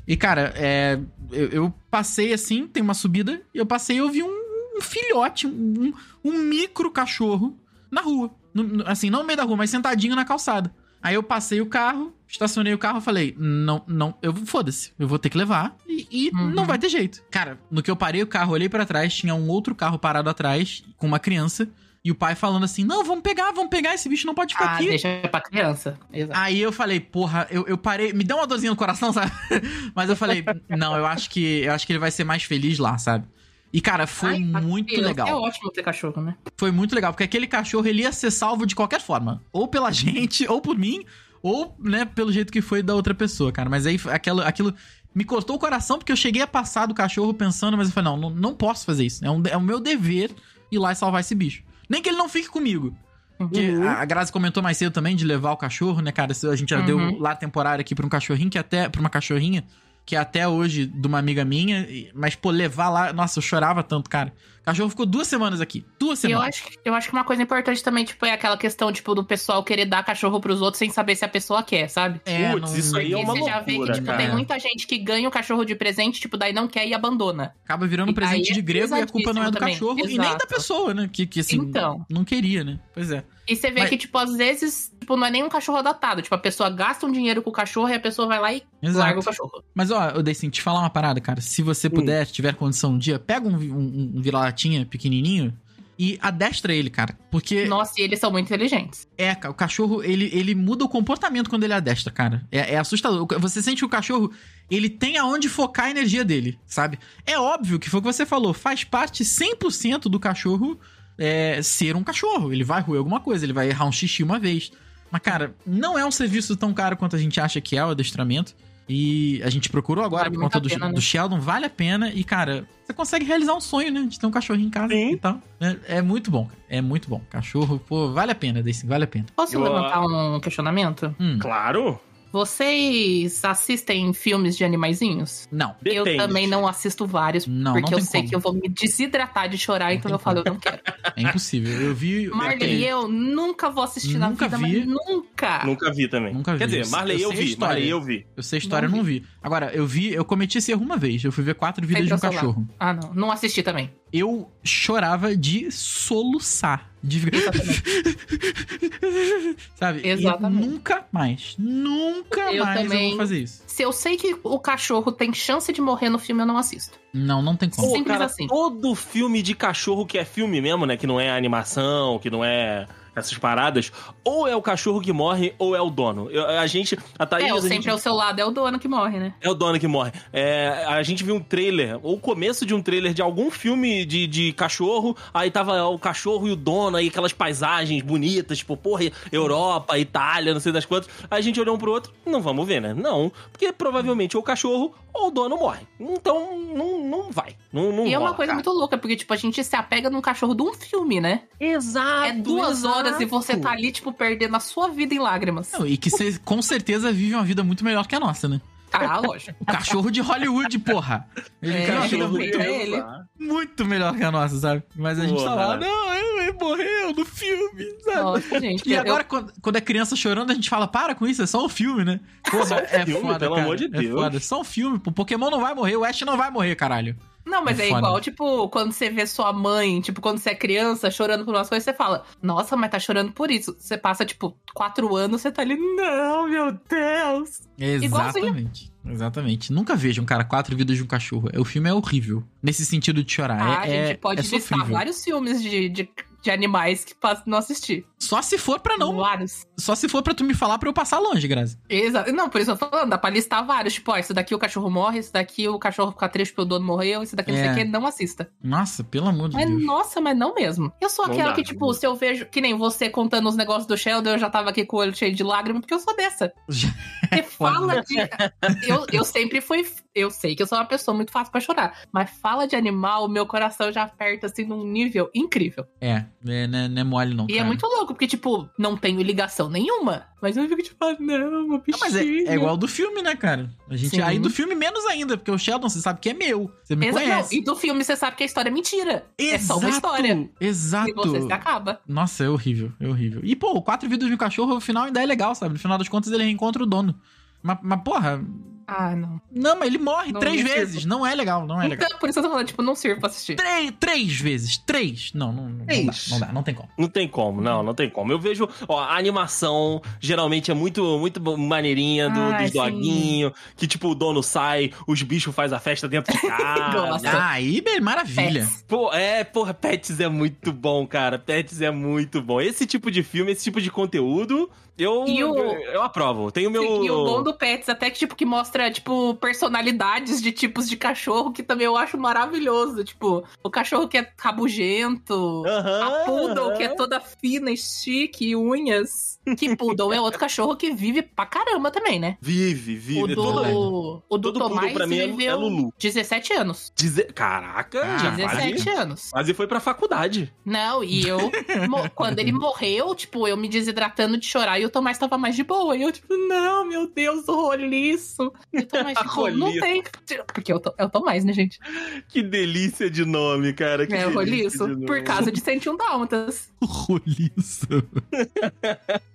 E, cara, é, eu, eu passei assim, tem uma subida, e eu passei e eu vi um, um filhote, um, um micro cachorro na rua. No- no- assim, não no meio da rua, mas sentadinho na calçada. Aí eu passei o carro, estacionei o carro, falei, não, não, eu foda-se, eu vou ter que levar e, e Uhum. não vai ter jeito. Cara, no que eu parei o carro, olhei pra trás, tinha um outro carro parado atrás com uma criança e o pai falando assim: "Não, vamos pegar, vamos pegar, esse bicho não pode ficar Ah, aqui". deixa pra criança. Exato. Aí eu falei, porra, eu, eu parei, me deu uma dorzinha no coração, sabe? Mas eu falei, não, eu acho que eu acho que ele vai ser mais feliz lá, sabe? E cara, foi Ai, pra muito criança legal. É ótimo ter cachorro, né? Foi muito legal, porque aquele cachorro ele ia ser salvo de qualquer forma. Ou pela gente, ou por mim, ou, né, pelo jeito que foi da outra pessoa, cara. Mas aí aquilo, aquilo me cortou o coração porque eu cheguei a passar do cachorro pensando, mas eu falei, não, não, não posso fazer isso. É, um, é o meu dever ir lá e salvar esse bicho. Nem que ele não fique comigo. Que Uhum. a Grazi comentou mais cedo também de levar o cachorro, né, cara? A gente já Uhum. deu lá temporária aqui pra um cachorrinho que até. pra uma cachorrinha, que até hoje de uma amiga minha. Mas, pô, levar lá. Nossa, eu chorava tanto, cara. Cachorro ficou duas semanas aqui. Duas E eu semanas. acho, que- eu acho que uma coisa importante também, tipo, é aquela questão, tipo, do pessoal querer dar cachorro pros outros sem saber se a pessoa quer, sabe? É, Putz, não- isso aí é uma você já vê que, loucura, tipo, cara. tem muita gente que ganha o cachorro de presente, tipo, daí não quer e abandona. Acaba virando um E presente é de grego e a culpa não é do pesadíssimo cachorro também. e nem da Exato. pessoa, né? Que, que assim, Então. não queria, né? Pois é. E você vê Mas- que, tipo, às vezes, tipo, não é nem um cachorro adotado. Tipo, a pessoa gasta um dinheiro com o cachorro e a pessoa vai lá e Exato. larga o cachorro. Mas ó, eu Deicin, te falar uma parada, cara. Se você puder, tiver condição um dia, pega um, um, um vira-latinha pequenininho e adestra ele, cara. Porque Nossa, e eles são muito inteligentes. é, o cachorro, ele, ele muda o comportamento quando ele adestra, cara. É, é assustador. Você sente que o cachorro, ele tem aonde focar a energia dele, sabe? É óbvio que foi o que você falou, faz parte 100% do cachorro é, ser um cachorro. Ele vai roer alguma coisa, ele vai errar um xixi uma vez. Mas, cara, não é um serviço tão caro quanto a gente acha que é o adestramento. E a gente procurou agora Vale por conta do, pena, né? do Sheldon, vale a pena. E, cara, você consegue realizar um sonho, né? De ter um cachorrinho em casa Sim. e tal. É, é muito bom, cara. É muito bom. Cachorro, pô, vale a pena, Deicin, vale a pena. Posso Eu- levantar um questionamento? Hum, Claro. Vocês assistem filmes de animaizinhos? não. Depende. Eu também não assisto vários, Não, porque não eu sei como. que eu vou me desidratar de chorar, então tem eu falo, eu não quero. É impossível. Eu vi. Marley e eu nunca vou assistir na Nunca vida, vi. mas nunca. Nunca vi também. Nunca vi. Quer dizer, Eu Marley eu a vi. história. Marley eu vi. Eu sei a história, eu Não não vi. Agora, eu vi, eu cometi esse erro uma vez. Eu fui ver quatro vidas de um cachorro. Ah, não. Não assisti também. Eu chorava de soluçar. De ficar. Sabe? E Exatamente. nunca mais. Nunca Eu mais eu também. vou fazer isso. Se eu sei que o cachorro tem chance de morrer no filme, eu não assisto. Não, não tem como. Pô, Simples cara, assim. todo filme de cachorro que é filme mesmo, né? Que não é animação, que não é essas paradas, ou é o cachorro que morre, ou é o dono. Eu- a gente, a Thaís, é, sempre gente- ao seu lado é o dono que morre, né? É o dono que morre. É, a gente viu um trailer, ou o começo de um trailer de algum filme de, de cachorro, aí tava o cachorro e o dono, aí aquelas paisagens bonitas, tipo, porra, Europa, Itália, não sei das quantas. Aí a gente olhou um pro outro, não vamos ver, né? Não, porque provavelmente ou o cachorro ou o dono morre. Então, não, não vai. Não, não e é uma coisa cara. muito louca, porque, tipo, a gente se apega num cachorro de um filme, né? Exato. É duas exato. horas e você tá ali, tipo, perdendo a sua vida em lágrimas. Não, e que você com certeza vive uma vida muito melhor que a nossa, né? Ah, lógico. O cachorro de Hollywood, porra. Ele É, uma vida cachorro muito, é ele. muito melhor que a nossa, sabe? Mas a gente tá lá, não, ele, morreu no filme, sabe? Nossa, gente. E eu- agora, quando, quando é criança chorando, a gente fala, para com isso, é só um filme, né? Porra, Só um é filme, foda, pelo cara. amor de É Deus. foda, só um filme. O Pokémon não vai morrer, o Ash não vai morrer, caralho. Não, mas É é, igual, tipo, quando você vê sua mãe, tipo, quando você é criança, chorando por umas coisas, você fala, nossa, mas tá chorando por isso. Você passa, tipo, quatro anos, você tá ali, não, meu Deus. Exatamente. Exatamente. Nunca vejo um cara quatro vidas de um cachorro. O filme é horrível. Nesse sentido de chorar. Ah, a é, gente é- pode é listar vários filmes de, de, de animais que não assisti. Só se for pra não. Vários. Só se for pra tu me falar pra eu passar longe, Grazi. Exato. Não, por isso eu tô falando, dá pra listar vários. Tipo, ó, esse daqui o cachorro morre, esse daqui o cachorro fica triste porque o dono morreu, esse daqui não sei É. o que, não assista. Nossa, pelo amor de Mas, Deus. nossa, mas não mesmo. Eu sou Não aquela dá, que, tipo, se eu vejo, que nem você contando os negócios do Sheldon, eu já tava aqui com o olho cheio de lágrimas, porque eu sou dessa. Você fala de. Eu, eu sempre fui. Eu sei que eu sou uma pessoa muito fácil pra chorar. Mas fala de animal, meu coração já aperta assim num nível incrível. É, é não, é, não é mole não, E cara. é muito louco, porque, tipo, não tenho ligação nenhuma. Mas eu fico tipo, ah, não, meu bichinho. Não, mas é, é igual do filme, né, cara? A gente, Sim. aí do filme menos ainda, porque o Sheldon, você sabe que é meu. Você me Exa- não, conhece. e do filme você sabe que a história é mentira. É só uma Exato, história. Exato. E você se acaba. Nossa, é horrível, é horrível. E, pô, o quatro vidas de um cachorro, no final ainda é legal, sabe? No final das contas, ele reencontra o dono. Mas, mas porra, Ah, não. não, mas ele morre Não, três não vezes. sirvo. Não é legal, não é legal. Então, por isso eu tô falando, tipo, não sirvo pra assistir. Três, três vezes, três. Não, não, não, não dá, não dá, não tem como. Não tem como, não, não tem como. Eu vejo, ó, a animação geralmente é muito, muito maneirinha do, Ai, dos doguinhos, que tipo, o dono sai, os bichos faz a festa dentro de casa. Ah, aí, bem, maravilha. Pets. Pô, é, porra, Pets é muito bom, cara. Pets é muito bom. Esse tipo de filme, esse tipo de conteúdo, eu, o- eu, aprovo. Tem o meu. Sim, e o bom do Pets, até que, tipo, que mostra tipo, personalidades de tipos de cachorro que também eu acho maravilhoso. Tipo, o cachorro que é rabugento, Aham, a poodle aham. que é toda fina e chique, e unhas. Que poodle é outro cachorro que vive pra caramba também, né? Vive, vive. O é todo- do, o do todo Tomás pra mim é- é viveu Lulu. 17 anos. Dize- Caraca, Ah, já 17 quase, anos. quase foi pra faculdade. Não, e eu, quando ele morreu, tipo, eu me desidratando de chorar e o Tomás tava mais de boa. E eu, tipo, não, meu Deus, o roliço. E o Tomás, tipo, não tem. Porque é o, To- é o Tomás, né, gente? Que delícia de nome, cara. Que É o roliço. Por causa de 101 Dálmatas. Roliço.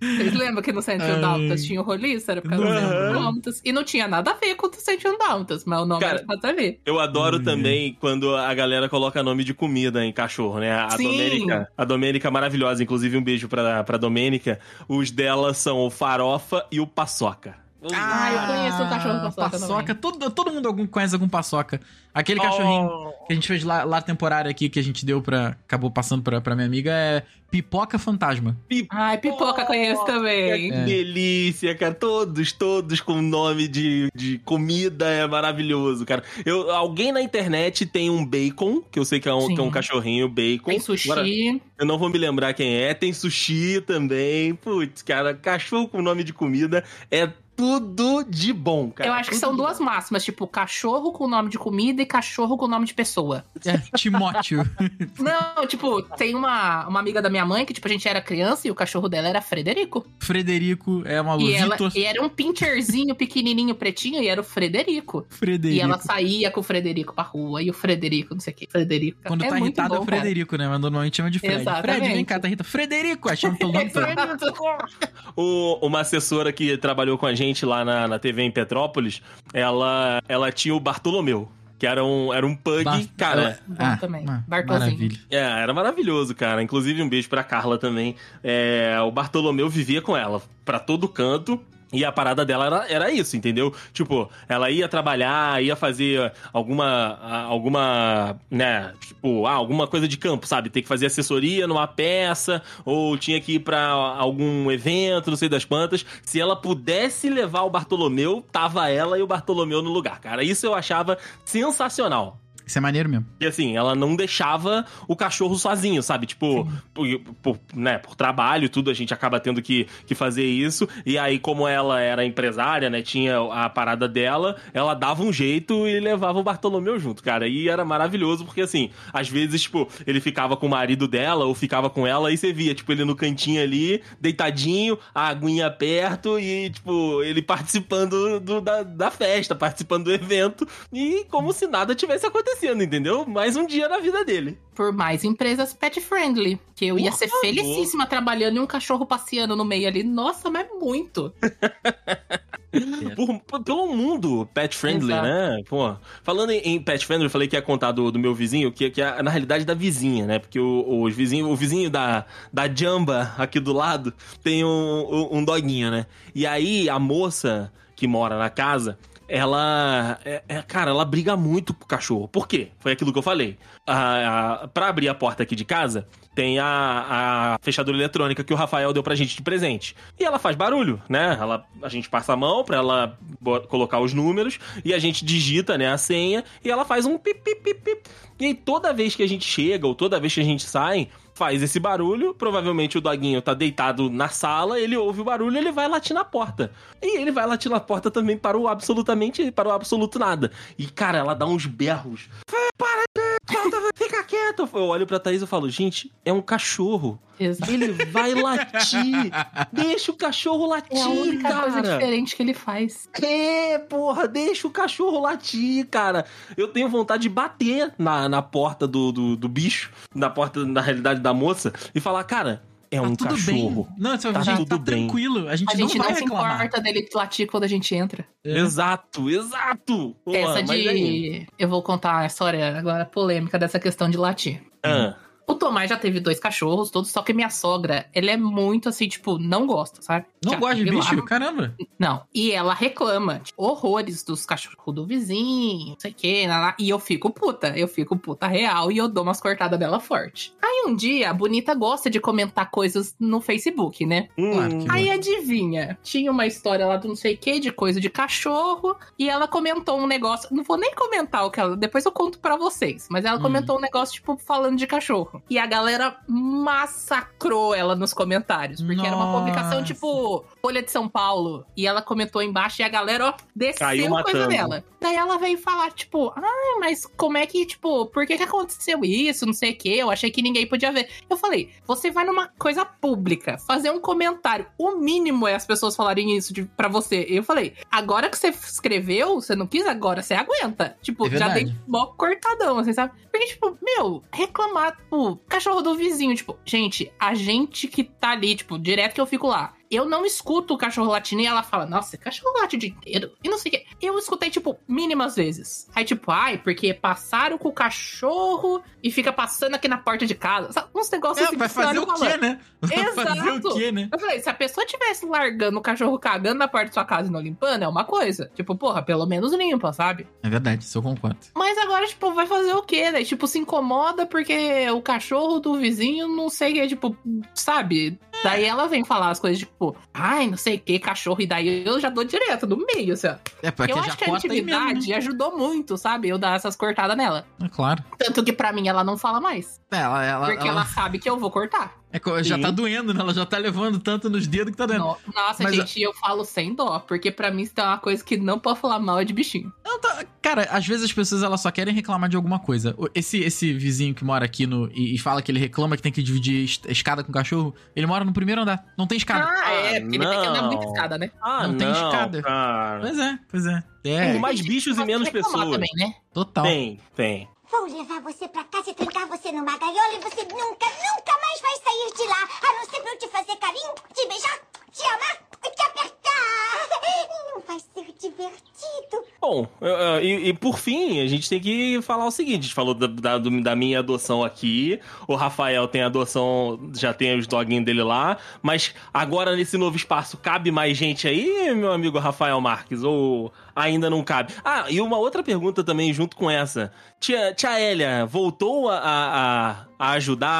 Vocês lembram que no 101 Ai. Dálmatas tinha o roliço? Era por causa do Aham. 101 Dálmatas. E não tinha nada a ver com o 101 Dálmatas, mas o nome Cara, era nada a ver. Eu adoro Hum. também quando a galera coloca nome de comida em cachorro, né? A Sim. Domênica, a Domênica maravilhosa, inclusive um beijo pra, pra Domênica. Os dela são o farofa e o paçoca. Ah, eu conheço o cachorro paçoca Paçoca. Todo, todo mundo algum conhece algum paçoca. Aquele cachorrinho Oh. que a gente fez lá, lá temporário aqui, que a gente deu pra. Acabou passando pra, pra minha amiga, é Pipoca Fantasma. Ai, pipoca conheço também. Que É. delícia, cara. Todos, todos com nome de, de comida é maravilhoso, cara. Eu, alguém na internet tem um bacon, que eu sei que é um, que é um cachorrinho bacon. Tem sushi. Agora, eu não vou me lembrar quem é. Tem sushi também. Putz, cara, cachorro com nome de comida é tudo de bom, cara. eu acho que Tudo são duas máximas, tipo, cachorro com nome de comida e cachorro com nome de pessoa. É, Timóteo. Não, tipo, tem uma, uma amiga da minha mãe que, tipo, a gente era criança e o cachorro dela era Frederico. Frederico é uma E, ela, Vitor e era um pincherzinho pequenininho pretinho e era o Frederico. Frederico. E ela saía com o Frederico pra rua e o Frederico, não sei o que. Frederico. Quando é tá irritado é o cara. Frederico, né? Mas normalmente chama de Fred. Exatamente. Fred, vem cá, tá irritado. Frederico! Aí chama pelo nome todo. O- uma assessora que trabalhou com a gente lá na, na TV em Petrópolis, ela, ela tinha o Bartolomeu, que era um, era um pug, Bar- cara. Bom também. Bartolzinho. Maravilha. É, era maravilhoso, cara. Inclusive, um beijo pra Carla também. É, o Bartolomeu vivia com ela pra todo canto. E a parada dela era, era isso, entendeu? Tipo, ela ia trabalhar, ia fazer alguma, alguma, né, tipo, ah, alguma coisa de campo, sabe? Ter que fazer assessoria numa peça, ou tinha que ir pra algum evento, não sei das quantas. Se ela pudesse levar o Bartolomeu, tava ela e o Bartolomeu no lugar, cara. Isso eu achava sensacional. Isso é maneiro mesmo. E assim, ela não deixava o cachorro sozinho, sabe? Tipo, por, por- né, por trabalho tudo, a gente acaba tendo que, que fazer isso. E aí, como ela era empresária, né, tinha a parada dela, ela dava um jeito e levava o Bartolomeu junto, cara. E era maravilhoso, porque assim, às vezes, tipo, ele ficava com o marido dela ou ficava com ela e você via, tipo, ele no cantinho ali, deitadinho, a aguinha perto e, tipo, ele participando do- da, da festa, participando do evento e como se nada tivesse acontecendo, entendeu? Mais um dia na vida dele. Por mais empresas pet friendly. Que eu ia Por ser favor. felicíssima trabalhando e um cachorro passeando no meio ali. Nossa, mas muito. Por- pelo mundo pet friendly, Exato. né? Pô, falando em, em pet friendly, eu falei que ia contar do, do meu vizinho, que, que é na realidade da vizinha, né? Porque o, os vizinho, o vizinho da, da Jamba aqui do lado tem um, um, um doguinho, né? E aí a moça que mora na casa. Ela, é, é, cara, ela briga muito com o cachorro. Por quê? Foi aquilo que eu falei. A, a, pra abrir a porta aqui de casa, tem a, a fechadura eletrônica que o Rafael deu pra gente de presente. E ela faz barulho, né? Ela, a gente passa a mão pra ela colocar os números e a gente digita, né, a senha e ela faz um pip, pip, pip. E aí toda vez que a gente chega ou toda vez que a gente sai, faz esse barulho, provavelmente o doguinho tá deitado na sala, ele ouve o barulho, ele vai latir na porta. E ele vai latir na porta também para o absolutamente, para o absoluto nada. E cara, ela dá uns berros. Para, fica quieto. Eu olho pra Thaís e falo, gente, é um cachorro. Exato. Ele vai latir. Deixa o cachorro latir, É a única cara. coisa diferente que ele faz. É, porra, deixa o cachorro latir, cara. Eu tenho vontade de bater na, na porta do, do, do bicho, na porta, na realidade, da moça, e falar, cara, é Tá um tudo cachorro. bem. Não, você Tá gente, tudo tá bem. tranquilo. A gente, A gente não não, vai se reclamar. importa dele latir quando a gente entra. É. Exato, exato. Porra, Essa aí- de. Eu vou contar a história agora polêmica dessa questão de latir. Ah, O Tomás já teve dois cachorros, todos, só que minha sogra, ela é muito assim, tipo, não gosta, sabe? Não Já gosta de tive lá. bicho? Caramba. Não. E ela reclama tipo, horrores dos cachorros do vizinho, não sei o que, e eu fico puta. Eu fico puta real e eu dou umas cortadas dela forte. Aí um dia, a Bonita gosta de comentar coisas no Facebook, né? Claro que Aí adivinha, tinha uma história lá do não sei o que, de coisa de cachorro, e ela comentou um negócio, não vou nem comentar o que ela, depois eu conto pra vocês, mas ela Hum. comentou um negócio, tipo, falando de cachorro. E a galera massacrou ela nos comentários, porque era uma Nossa. publicação, tipo, Folha de São Paulo, e ela comentou embaixo e a galera, ó, desceu Caiu coisa dela. Daí ela veio falar, tipo, ah, mas como é que, tipo, por que que aconteceu isso, não sei o que, eu achei que ninguém podia ver. Eu falei, você vai numa coisa pública, fazer um comentário, o mínimo é as pessoas falarem isso de, pra você. Eu falei, agora que você escreveu, você não quis, agora você aguenta. Tipo, É já dei mó cortadão, assim, sabe? Porque, tipo, meu, reclamar, tipo, cachorro do vizinho, tipo, gente, a gente que tá ali, tipo, direto que eu fico lá. Eu não escuto o cachorro latindo e ela fala, nossa, cachorro late o dia inteiro. E não sei o quê. Eu escutei, tipo, mínimas vezes. Aí, tipo, ai, porque passaram com o cachorro e fica passando aqui na porta de casa. Sabe? Uns negócios É, assim vai que você fazer o quê, né? Vai fazer Exato. o quê, né? Eu falei, se a pessoa tivesse largando o cachorro cagando na porta da sua casa e não limpando, é uma coisa. Tipo, porra, pelo menos limpa, sabe? É verdade, isso eu concordo. Mas agora, tipo, vai fazer o quê, né? Tipo, se incomoda porque o cachorro do vizinho não sei o que, tipo, sabe? Daí ela vem falar as coisas, tipo, ai, não sei o que, cachorro, e daí eu já dou direto, no meio, assim, ó. É, porque eu já acho que a corta aí mesmo, intimidade né? ajudou muito, sabe? Eu dar essas cortadas nela. É claro. Tanto que pra mim ela não fala mais. É, Ela, ela, porque ela, ela- sabe que eu vou cortar. É já Sim. tá doendo, né? Ela já tá levando tanto nos dedos que tá doendo. No- Nossa, Mas, gente, eu falo sem dó, porque pra mim isso é uma coisa que não pode falar mal é de bichinho. Não, tá- Cara, às vezes as pessoas elas só querem reclamar de alguma coisa. Esse, esse vizinho que mora aqui no, e, e fala que ele reclama que tem que dividir es- escada com o cachorro, ele mora no primeiro andar. Não tem escada. Ah, é, porque ele tem que andar não. muita escada, né? Ah, Não tem escada. Cara. Pois é, pois é. Tem É, mais bichos e menos pessoas. também, né? total. Tem, tem. Vou levar você pra casa e trancar você numa gaiola e você nunca, nunca mais vai sair de lá. A não ser pra eu te fazer carinho, te beijar, te amar e te apertar. Não vai ser divertido. Bom, e, e por fim, a gente tem que falar o seguinte: a gente falou da, da- da minha adoção aqui, o Rafael tem adoção, já tem os doguinhos dele lá, mas agora nesse novo espaço cabe mais gente aí, meu amigo Rafael Marques? Ou ainda não cabe? Ah, e uma outra pergunta também junto com essa: Tia, tia Hélia voltou a, a, a ajudar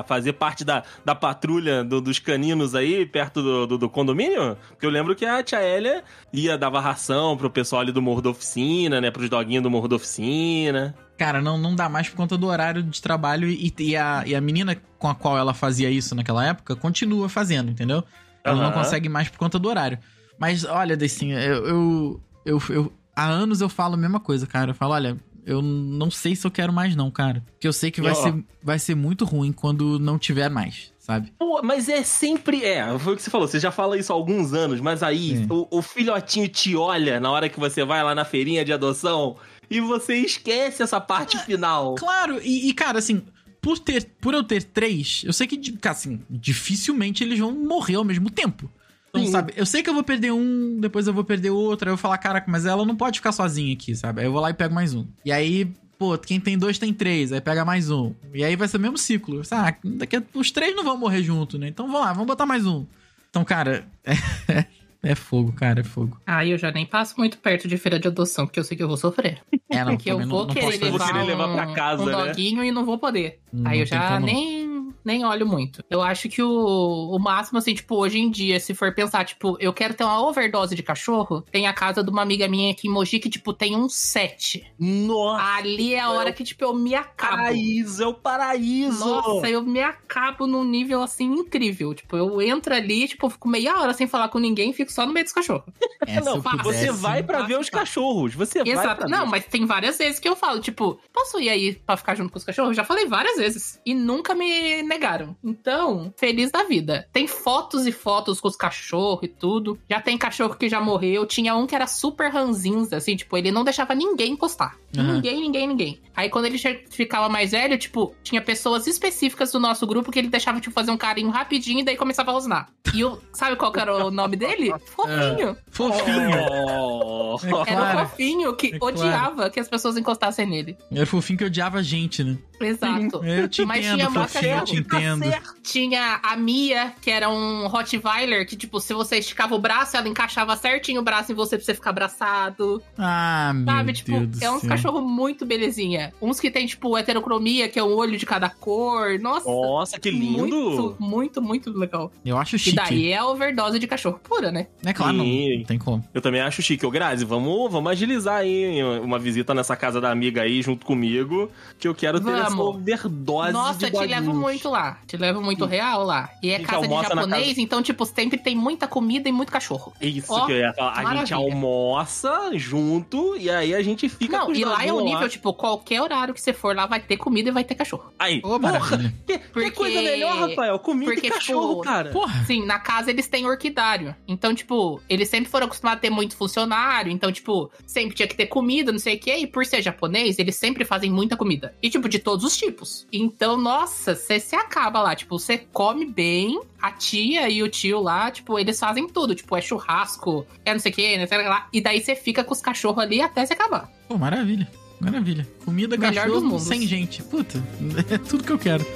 a fazer parte da, da patrulha do- dos caninos aí perto do, do, do condomínio? Porque eu lembro que a tia Hélia ia dava ração pro pessoal ali do Morro da Oficina, né? Pros doguinhos do Morro da Oficina. Cara, não, não dá mais por conta do horário de trabalho e, e a, e a menina com a qual ela fazia isso naquela época continua fazendo, entendeu? Ela não Aham. consegue mais por conta do horário. Mas olha, Decinha, eu, eu, eu, eu- Há anos eu falo a mesma coisa, cara. Eu falo, olha, eu não sei se eu quero mais, não, cara. Porque eu sei que vai, ser, vai ser muito ruim quando não tiver mais, sabe? Pô, mas é sempre. É, foi o que você falou, você já fala isso há alguns anos, mas aí Sim. o, o filhotinho te olha na hora que você vai lá na feirinha de adoção e você esquece essa parte final. Claro, e, e, cara, assim, por, ter, por eu ter três, eu sei que, assim, dificilmente eles vão morrer ao mesmo tempo. Então, Sim. sabe, eu sei que eu vou perder um, depois eu vou perder outro, aí eu vou falar, caraca, mas ela não pode ficar sozinha aqui, sabe? Aí eu vou lá e pego mais um. E aí, pô, quem tem dois tem três, aí pega mais um. E aí vai ser o mesmo ciclo. Ah, daqui a, os três não vão morrer junto, né? Então vamos lá, vamos botar mais um. Então, cara, é, é fogo, cara, é fogo. Ah, eu já nem passo muito perto de feira de adoção, porque eu sei que eu vou sofrer. É, não, Porque eu não- vou não querer vou levar, querer um, levar pra casa, um né? doguinho e não vou poder. Não Aí eu já como não. nem, nem olho muito. Eu acho que o, o máximo, assim, tipo, hoje em dia, se for pensar, tipo, eu quero ter uma overdose de cachorro, tem a casa de uma amiga minha aqui em Mogi que, tipo, tem um sete. Nossa, Ali é a hora que, tipo, eu me acabo. paraíso, é o paraíso! Nossa, eu me acabo num nível assim incrível. Tipo, eu entro ali, tipo, fico meia hora sem falar com ninguém e fico só no meio dos cachorros. É, não, eu você pudesse- vai pra ver os cachorros. Você vai Exato. pra Não, ver. mas tem várias vezes que eu falo, tipo, posso ir aí pra ficar junto com os cachorros? Eu já falei várias vezes. E nunca me negaram. Então, feliz da vida. Tem fotos e fotos com os cachorros e tudo. Já tem cachorro que já morreu. Tinha um que era super ranzinza, assim, tipo, ele não deixava ninguém encostar. Aham. Ninguém, ninguém, ninguém. Aí quando ele ficava mais velho, tipo, tinha pessoas específicas do nosso grupo que ele deixava, tipo, fazer um carinho rapidinho e daí começava a rosnar. E o, sabe qual que era o nome dele? Fofinho. Fofinho. Oh. É Era o fofinho que É claro. odiava que as pessoas encostassem nele. Era fofinho que odiava a gente, né? Exato. Eu te Mas entendo, tinha fofinho, eu te entendo. Tinha a Mia, que era um Rottweiler, que, tipo, se você esticava o braço, ela encaixava certinho o braço em você pra você ficar abraçado. Ah, meu Sabe? Tipo, Deus do é uns céu. cachorros muito belezinha. Uns que tem, tipo, heterocromia, que é um olho de cada cor. Nossa. Nossa, que lindo! Muito, muito, muito legal. Eu acho E chique. daí é a overdose de cachorro pura, né? É claro, não, Sim. não tem como. Eu também acho chique. Ô, Grazi, vamos, vamos agilizar aí uma visita nessa casa da amiga aí junto comigo, que eu quero ter essa Vamos. overdose Nossa, de te levo muito lá. Te levo muito real lá. E é casa de japonês, casa- então, tipo, sempre tem muita comida e muito cachorro. Isso Ó, que eu ia falar. A gente almoça junto e aí a gente fica com Não, e lá é o nível, tipo, qualquer horário que você for lá vai ter comida e vai ter cachorro. Aí, Ô, porra, que, que Porque- coisa melhor, Rafael. Comida porque, e cachorro, tipo, cara. Porra. Sim, na casa eles têm orquidário. Então, tipo, eles sempre foram acostumados a ter muito funcionário. Então, tipo, sempre tinha que ter comida, não sei o quê. E por ser japonês, eles sempre fazem muita comida. E, tipo, de todos os tipos. Então, nossa, você se acaba lá. Tipo, você come bem. A tia e o tio lá, tipo, eles fazem tudo. Tipo, é churrasco, é não sei o quê, não sei o que lá. E daí você fica com os cachorros ali até se acabar. Pô, maravilha. Maravilha. Comida, Melhor cachorro, sem gente. Puta, é tudo que eu quero.